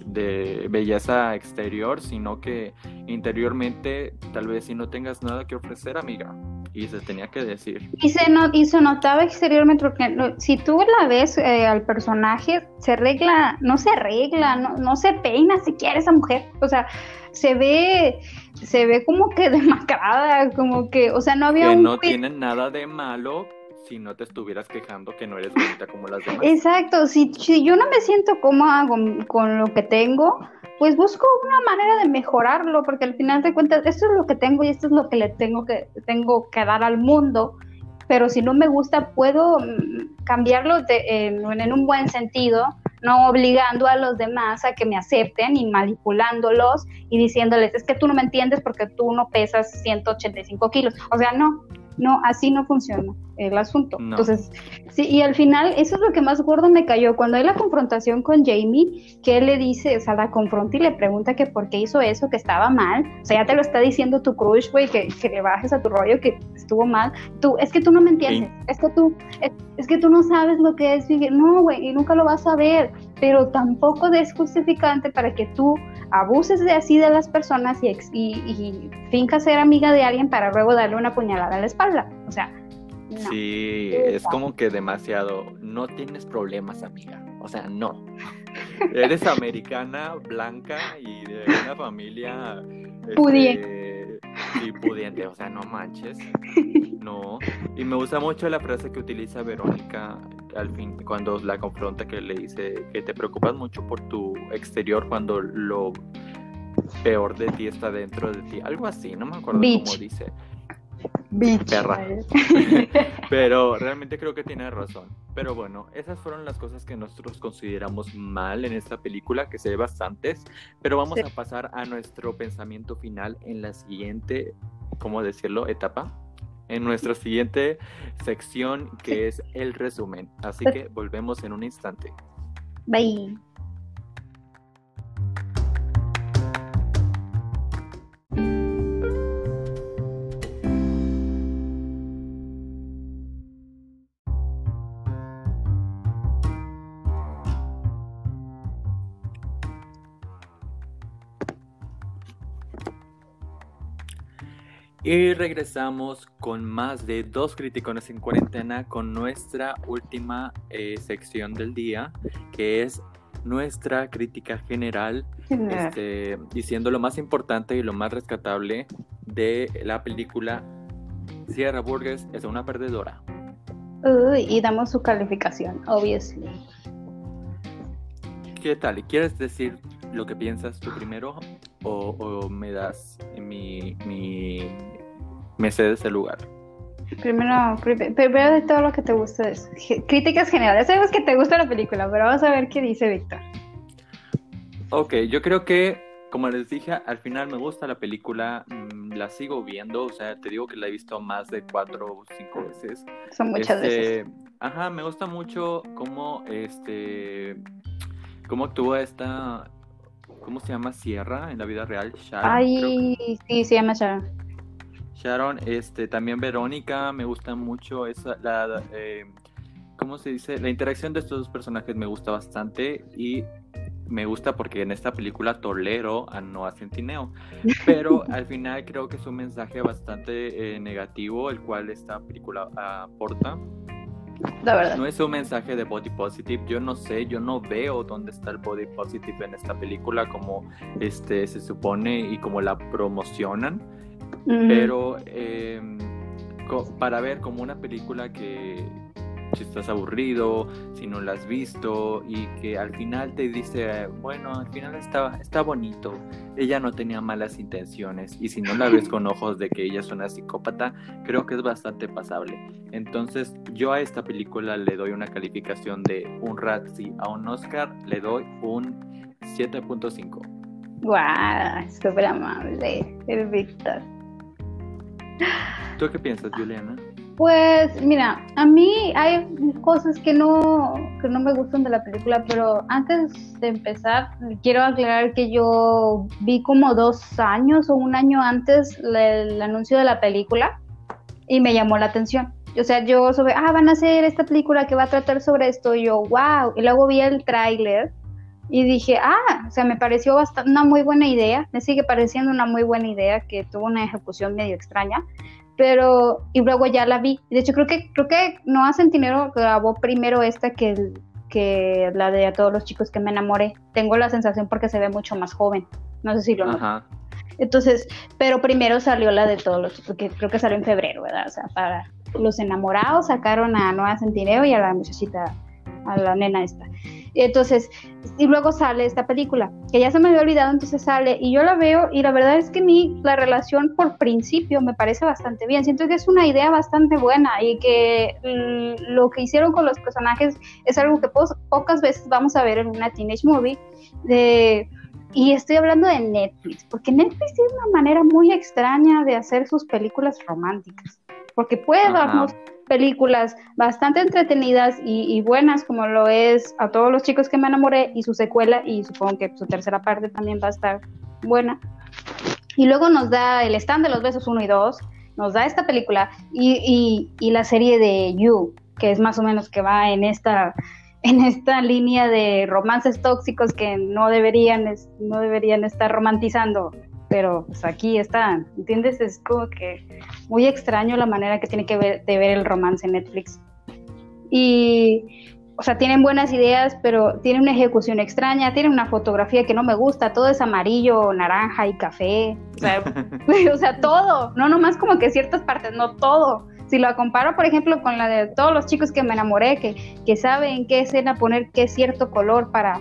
de, belleza exterior, sino que interiormente tal vez si no tengas nada que ofrecer, amiga. Y se tenía que decir. Y se, no, y se notaba exteriormente, porque si tú la ves eh, al personaje, se arregla, no se arregla, no, no se peina siquiera esa mujer. O sea, se ve, se ve como que demacrada, como que, o sea, no había que no tienen nada de malo si no te estuvieras quejando que no eres bonita como las demás. Exacto, si, si yo no me siento cómoda con, con, lo que tengo, pues busco una manera de mejorarlo, porque al final de cuentas, esto es lo que tengo y esto es lo que le tengo que, tengo que dar al mundo. Pero si no me gusta, puedo mm, cambiarlo de, en un buen sentido no obligando a los demás a que me acepten y manipulándolos y diciéndoles, es que tú no me entiendes porque tú no pesas 185 kilos. O sea, no, no, así no funciona el asunto. Entonces, sí, y al final, eso es lo que más gordo me cayó. Cuando hay la confrontación con Jamie, que él le dice, o sea, la confronta y le pregunta que por qué hizo eso, que estaba mal. O sea, ya te lo está diciendo tu crush, güey, que, que le bajes a tu rollo, que estuvo mal. Tú, es que tú no me entiendes. Es que tú, es, que tú no sabes lo que es vivir. No, güey, y nunca lo vas a ver. Pero tampoco es justificante para que tú abuses de así de las personas y, y, y fincas ser amiga de alguien para luego darle una puñalada a la espalda. O sea, Sí, es como que demasiado. No tienes problemas, amiga. O sea, no. Eres americana, blanca y de una familia. Este. Y pudiente, o sea, no manches. No. Y me gusta mucho la frase que utiliza Verónica al fin, cuando la confronta, que le dice que te preocupas mucho por tu exterior cuando lo peor de ti está dentro de ti. Algo así, no me acuerdo cómo dice. Perra. Pero realmente creo que tiene razón. Pero bueno, esas fueron las cosas que nosotros consideramos mal en esta película, que se ve bastantes. Pero vamos a pasar a nuestro pensamiento final en la siguiente, ¿cómo decirlo? Etapa. En nuestra siguiente sección, que es el resumen. Así que volvemos en un instante. Bye. Y regresamos con más de dos criticones en cuarentena con nuestra última eh, sección del día, que es nuestra crítica general, este, diciendo lo más importante y lo más rescatable de la película Sierra Burgess es una perdedora. y damos su calificación, obviously. ¿Qué tal? ¿Y quieres decir lo que piensas tú primero o, me das mi, mi me cedes el lugar. Primero, primero de todo lo que te gusta es críticas generales. Sabemos que te gusta la película, pero vamos a ver qué dice Víctor. Ok, yo creo que, como les dije, al final me gusta la película, mm, la sigo viendo, o sea, te digo que la he visto más de cuatro o cinco veces. Son muchas este, veces. Ajá, me gusta mucho cómo este ¿Cómo actúa esta, cómo se llama Sierra en la vida real? Sharon. Ay, sí, se llama Sharon. Sharon, este, también Verónica, me gusta mucho esa, la, eh, ¿cómo se dice? La interacción de estos dos personajes me gusta bastante y me gusta porque en esta película tolero a Noah Centineo, pero al final creo que es un mensaje bastante eh, negativo el cual esta película aporta. La verdad. No es un mensaje de body positive, yo no sé, yo no veo dónde está el body positive en esta película como este se supone y como la promocionan, pero em, para ver como una película que si estás aburrido, si no la has visto y que al final te dice, bueno, al final está, está bonito, ella no tenía malas intenciones y si no la ves con ojos de que ella es una psicópata, creo que es bastante pasable. Entonces yo a esta película le doy una calificación de un Razzie a un Oscar, le doy un 7.5. ¡Guau! Súper amable, el Víctor. ¿Tú qué piensas, Juliana? Pues mira, a mí hay cosas que no, que no me gustan de la película, pero antes de empezar, quiero aclarar que yo vi como dos años o un año antes el, anuncio de la película y me llamó la atención. O sea, yo sobre, ah, van a hacer esta película que va a tratar sobre esto, y yo, wow, y luego vi el tráiler y dije, ah, o sea, me pareció bastante, una muy buena idea, me sigue pareciendo una muy buena idea que tuvo una ejecución medio extraña, pero y luego ya la vi. De hecho, creo que creo que Noah Centinero grabó primero esta que, que la de a todos los chicos que me enamoré. Tengo la sensación porque se ve mucho más joven. No sé si lo Ajá. Entonces, pero primero salió la de todos los chicos, que creo que salió en febrero, ¿verdad? O sea, para los enamorados sacaron a Noah Centineo y a la muchachita, a la nena esta. Entonces, y luego sale esta película, que ya se me había olvidado, entonces sale, y yo la veo, y la verdad es que mí la relación por principio me parece bastante bien. Siento que es una idea bastante buena y que lo que hicieron con los personajes es algo que pocas veces vamos a ver en una teenage movie. De, y estoy hablando de Netflix, porque Netflix tiene una manera muy extraña de hacer sus películas románticas, porque puede darnos películas bastante entretenidas y, buenas, como lo es A todos los chicos que me enamoré y su secuela, y supongo que su tercera parte también va a estar buena. Y luego nos da el stand de los besos 1 y 2, nos da esta película y, y, la serie de You, que es más o menos que va en esta en esta línea de romances tóxicos que no deberían, no deberían estar romantizando pero pues aquí está, ¿entiendes? Es como que muy extraño la manera que tiene que ver de ver el romance en Netflix. Y, o sea, tienen buenas ideas, pero tiene una ejecución extraña, tiene una fotografía que no me gusta, todo es amarillo, naranja y café, o sea, o sea todo, no nomás como que ciertas partes, no todo. Si lo comparo, por ejemplo, con la de todos los chicos que me enamoré, que, que saben qué escena poner qué cierto color para,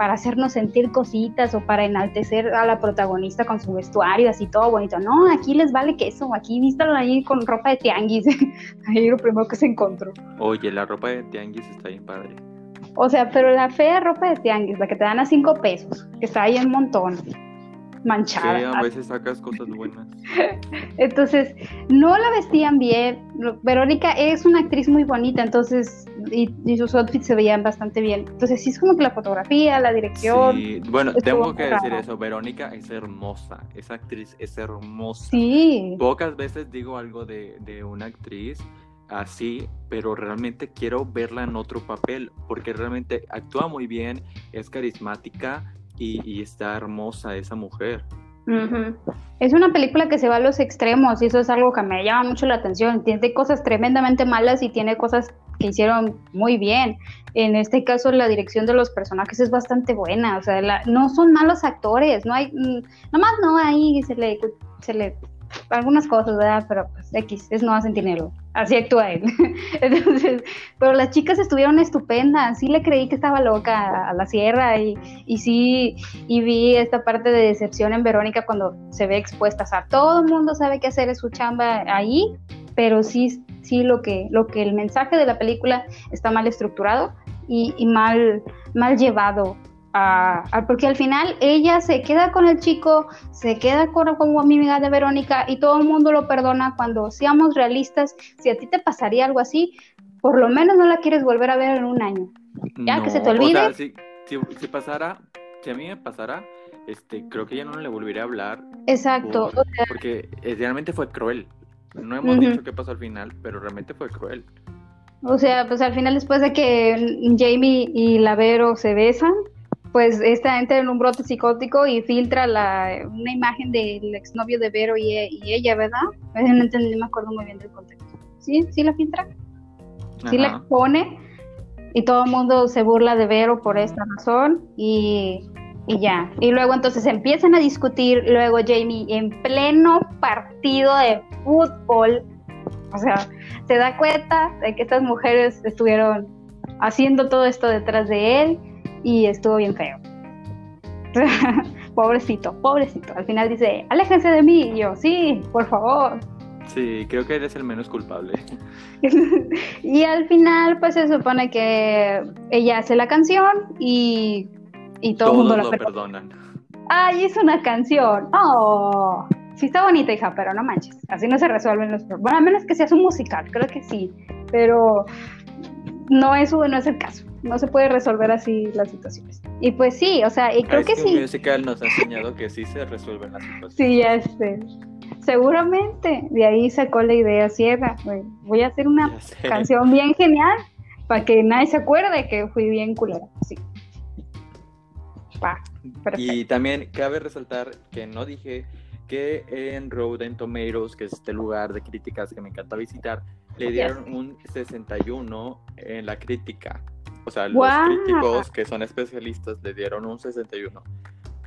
para hacernos sentir cositas o para enaltecer a la protagonista con su vestuario, así todo bonito. No, aquí les vale queso, aquí vístalo ahí con ropa de tianguis. ahí lo primero que se encontró. Oye, la ropa de tianguis está bien padre. O sea, pero la fea ropa de tianguis, la que te dan a cinco pesos, que está ahí en montón manchada. Sí, a veces sacas cosas buenas. entonces, no la vestían bien. Verónica es una actriz muy bonita, entonces, y, sus outfits se veían bastante bien. Entonces, sí es como que la fotografía, la dirección. Sí, bueno, tengo que decir eso. Verónica es hermosa. Esa actriz es hermosa. Sí. Pocas veces digo algo de, de una actriz así, pero realmente quiero verla en otro papel, porque realmente actúa muy bien, es carismática y, está hermosa esa mujer. Es una película que se va a los extremos y eso es algo que me llama mucho la atención. Tiene cosas tremendamente malas y tiene cosas que hicieron muy bien. En este caso la dirección de los personajes es bastante buena, o sea, no son malos actores, no hay, mm, nomás no ahí se le, se le algunas cosas, ¿verdad? Pero pues X, es no hacen dinero. Así actúa él. Entonces, pero las chicas estuvieron estupendas. Sí le creí que estaba loca a la sierra y, y sí, y vi esta parte de decepción en Verónica cuando se ve expuesta. O sea, todo el mundo sabe qué hacer en su chamba ahí, pero sí, sí lo que, lo que el mensaje de la película está mal estructurado y, y mal, mal llevado porque al final ella se queda con el chico, se queda con, como amiga de Verónica y todo el mundo lo perdona cuando seamos realistas, si a ti te pasaría algo así, por lo menos no la quieres volver a ver en un año. Ya que se te olvide. si, si pasara, si a mí me pasara, este, creo que ya no le volvería a hablar. Exacto. por- porque eh, realmente fue cruel. No hemos dicho qué pasó al final, pero realmente fue cruel. O sea, pues al final después de que Jamie y Lavero se besan, pues esta entra en un brote psicótico y filtra la, una imagen del exnovio de Vero y, e- y ella, ¿verdad? No entendí, no me acuerdo muy bien del contexto. ¿Sí? ¿Sí la filtra? Sí la expone y todo el mundo se burla de Vero por esta razón y, y ya. Y luego entonces empiezan a discutir, luego Jamie en pleno partido de fútbol, o sea, se da cuenta de que estas mujeres estuvieron haciendo todo esto detrás de él y estuvo bien feo. pobrecito, pobrecito. Al final dice, aléjense de mí. Y yo, sí, por favor. Sí, creo que eres el menos culpable. y al final, pues se supone que ella hace la canción y, y todo el mundo la lo perdona. perdonan. ¡Ay, es una canción! ¡Oh! Sí está bonita, hija, pero no manches. Así no se resuelven los problemas. Bueno, a menos que seas un musical, creo que sí. Pero no es, no es el caso. No se puede resolver así las situaciones. Y pues sí, o sea, y creo es que sí. musical nos ha enseñado que sí se resuelven las situaciones. Sí, ya sé. Seguramente de ahí sacó la idea Sierra. güey. Voy a hacer una canción bien genial para que nadie se acuerde que fui bien culera. Sí. Perfecto. Y también cabe resaltar que no dije que en Rotten Tomatoes, que es este lugar de críticas que me encanta visitar, le dieron un 61 en la crítica. O sea, los críticos que son especialistas le dieron un 61.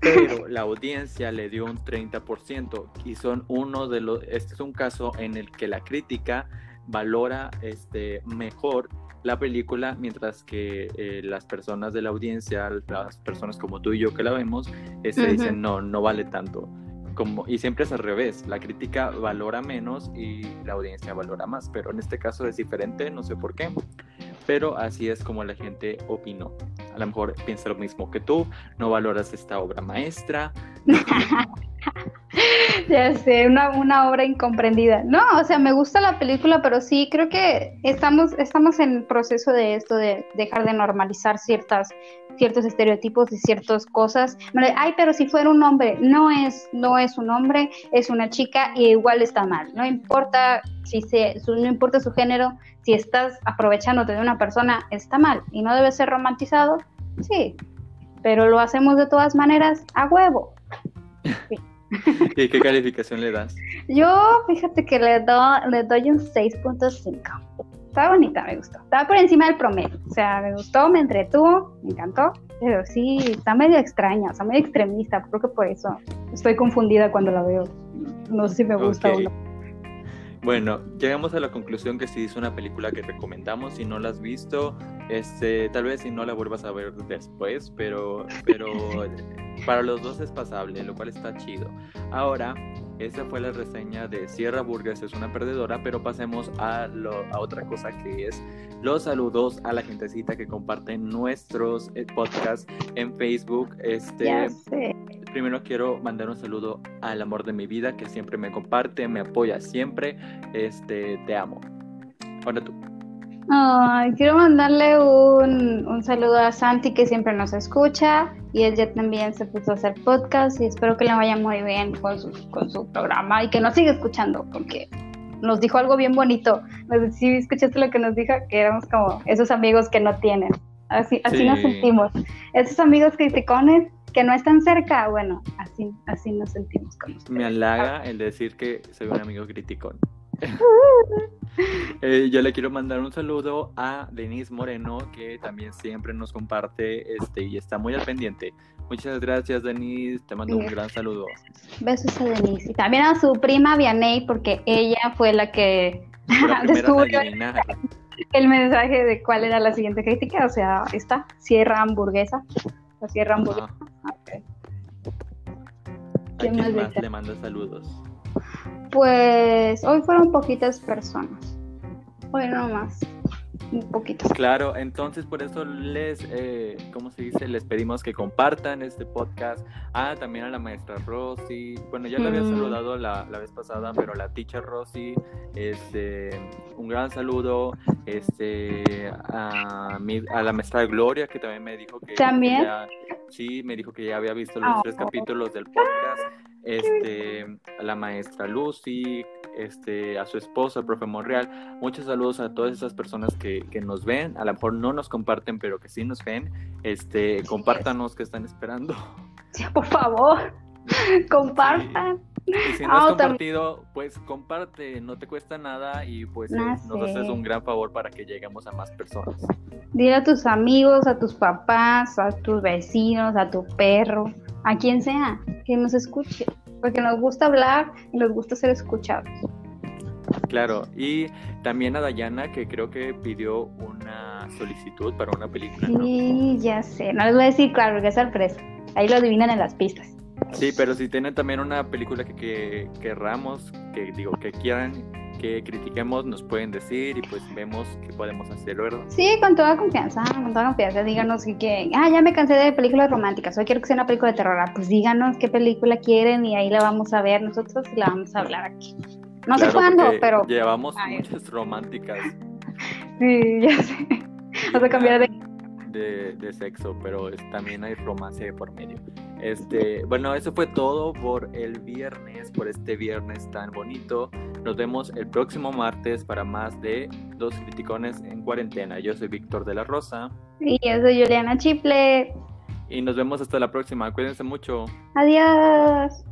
Pero la audiencia le dio un 30% y son uno de los, este es un caso en el que la crítica valora este, mejor la película, mientras que eh, las personas de la audiencia, las personas como tú y yo que la vemos, este, Ujú. dicen no, no vale tanto. Y siempre es al revés, la crítica valora menos y la audiencia valora más, pero en este caso es diferente, no sé por qué, pero así es como la gente opinó. A lo mejor piensa lo mismo que tú, no valoras esta obra maestra, Ya sé, una, una obra incomprendida. No, o sea, me gusta la película, pero sí, creo que estamos, estamos en el proceso de esto de dejar de normalizar ciertas, ciertos estereotipos y ciertas cosas. Ay, pero si fuera un hombre, no es, no es un hombre, es una chica y igual está mal. No importa si se, su- no importa su género, si estás aprovechándote de una persona, está mal y no debe ser romantizado, sí. Pero lo hacemos de todas maneras a huevo. ¿Y qué calificación le das? Yo, fíjate que le, do- le doy un 6.5. Está bonita, me gustó. Estaba por encima del promedio. O sea, me gustó, me entretuvo, me encantó. Pero sí, está medio extraña, está medio extremista. Creo que por eso estoy confundida cuando la veo. No sé si me gusta o no. Bueno, llegamos a la conclusión que sí es una película que recomendamos. Si no la has visto, este, tal vez si no la vuelvas a ver después, pero, pero para los dos es pasable, lo cual está chido. Ahora, esa fue la reseña de Sierra Burgers es una perdedora, pero pasemos a, lo- a otra cosa que es los saludos a la gentecita que comparte nuestros eh, podcasts en Facebook. Este, Ya sé. Primero quiero mandar un saludo al amor de mi vida que siempre me comparte, me apoya siempre. Este, te amo. Ahora tú. Ay, quiero mandarle un, un saludo a Santi que siempre nos escucha y él ya también se puso a hacer podcast y espero que le vaya muy bien con su, con su programa y que nos siga escuchando porque nos dijo algo bien bonito. Si escuchaste lo que nos dijo, que éramos como esos amigos que no tienen. Así, así Sí. nos sentimos. Esos amigos criticones que no están cerca, bueno, así, así nos sentimos con ustedes. Me halaga el decir que soy un amigo criticón. Eh, yo le quiero mandar un saludo a Denise Moreno, que también siempre nos comparte este, y está muy al pendiente. Muchas gracias, Denise. Te mando un gran saludo. Besos a Denise y también a su prima Vianey porque ella fue la que la descubrió el mensaje de cuál era la siguiente crítica, o sea, esta, Sierra Hamburguesa. O Sierra Hamburguesa. Ajá. ok. ¿A ¿Quién quién más más le manda saludos? Pues hoy fueron poquitas personas. Hoy no más. un poquito. Claro, entonces por eso les, eh, ¿cómo se dice? Les pedimos que compartan este podcast. Ah, también a la maestra Rosy. Bueno, ya la había Mm. saludado la, la vez pasada, pero la teacher Rosy, este, un gran saludo. Este, a, mi- a la maestra Gloria, que también me dijo que. ¿También? que ya- sí, me dijo que ya había visto los Oh. tres capítulos del podcast. Este, a la maestra Lucy, este, a su esposo, el profe Monreal. Muchos saludos a todas esas personas que, que nos ven. A lo mejor no nos comparten, pero que sí nos ven. Este, Así compártanos que están esperando. Sí, por favor, compartan. Y si no Ah, has también- compartido, pues comparte, no te cuesta nada y pues eh, Ah, nos haces sí. un gran favor para que lleguemos a más personas. Dile a tus amigos, a tus papás, a tus vecinos, a tu perro, a quien sea, que nos escuche. Porque nos gusta hablar y nos gusta ser escuchados. Claro, y también a Dayana que creo que pidió una solicitud para una película. ¿no? Sí, ya sé. No les voy a decir, claro, porque es sorpresa. Ahí lo adivinan en las pistas. Sí, pero si tienen también una película que, que querramos, que digo, que quieran que critiquemos, nos pueden decir y pues vemos qué podemos hacer, ¿verdad? Sí, con toda confianza, con toda confianza. Díganos que, ah, ya me cansé de películas románticas, hoy quiero que sea una película de terror. Ah, Pues díganos qué película quieren y ahí la vamos a ver nosotros y la vamos a hablar aquí. No sé cuándo, pero Llevamos Ay. muchas románticas sí, ya sé. Vamos a cambiar de... de, de sexo, pero es- también hay romance de por medio. Este, bueno, eso fue todo por el viernes, por este viernes tan bonito. Nos vemos el próximo martes para más de Dos Criticones en Cuarentena. Yo soy Víctor de la Rosa Y yo soy Juliana Chiple. y nos vemos hasta la próxima. Cuídense mucho. Adiós.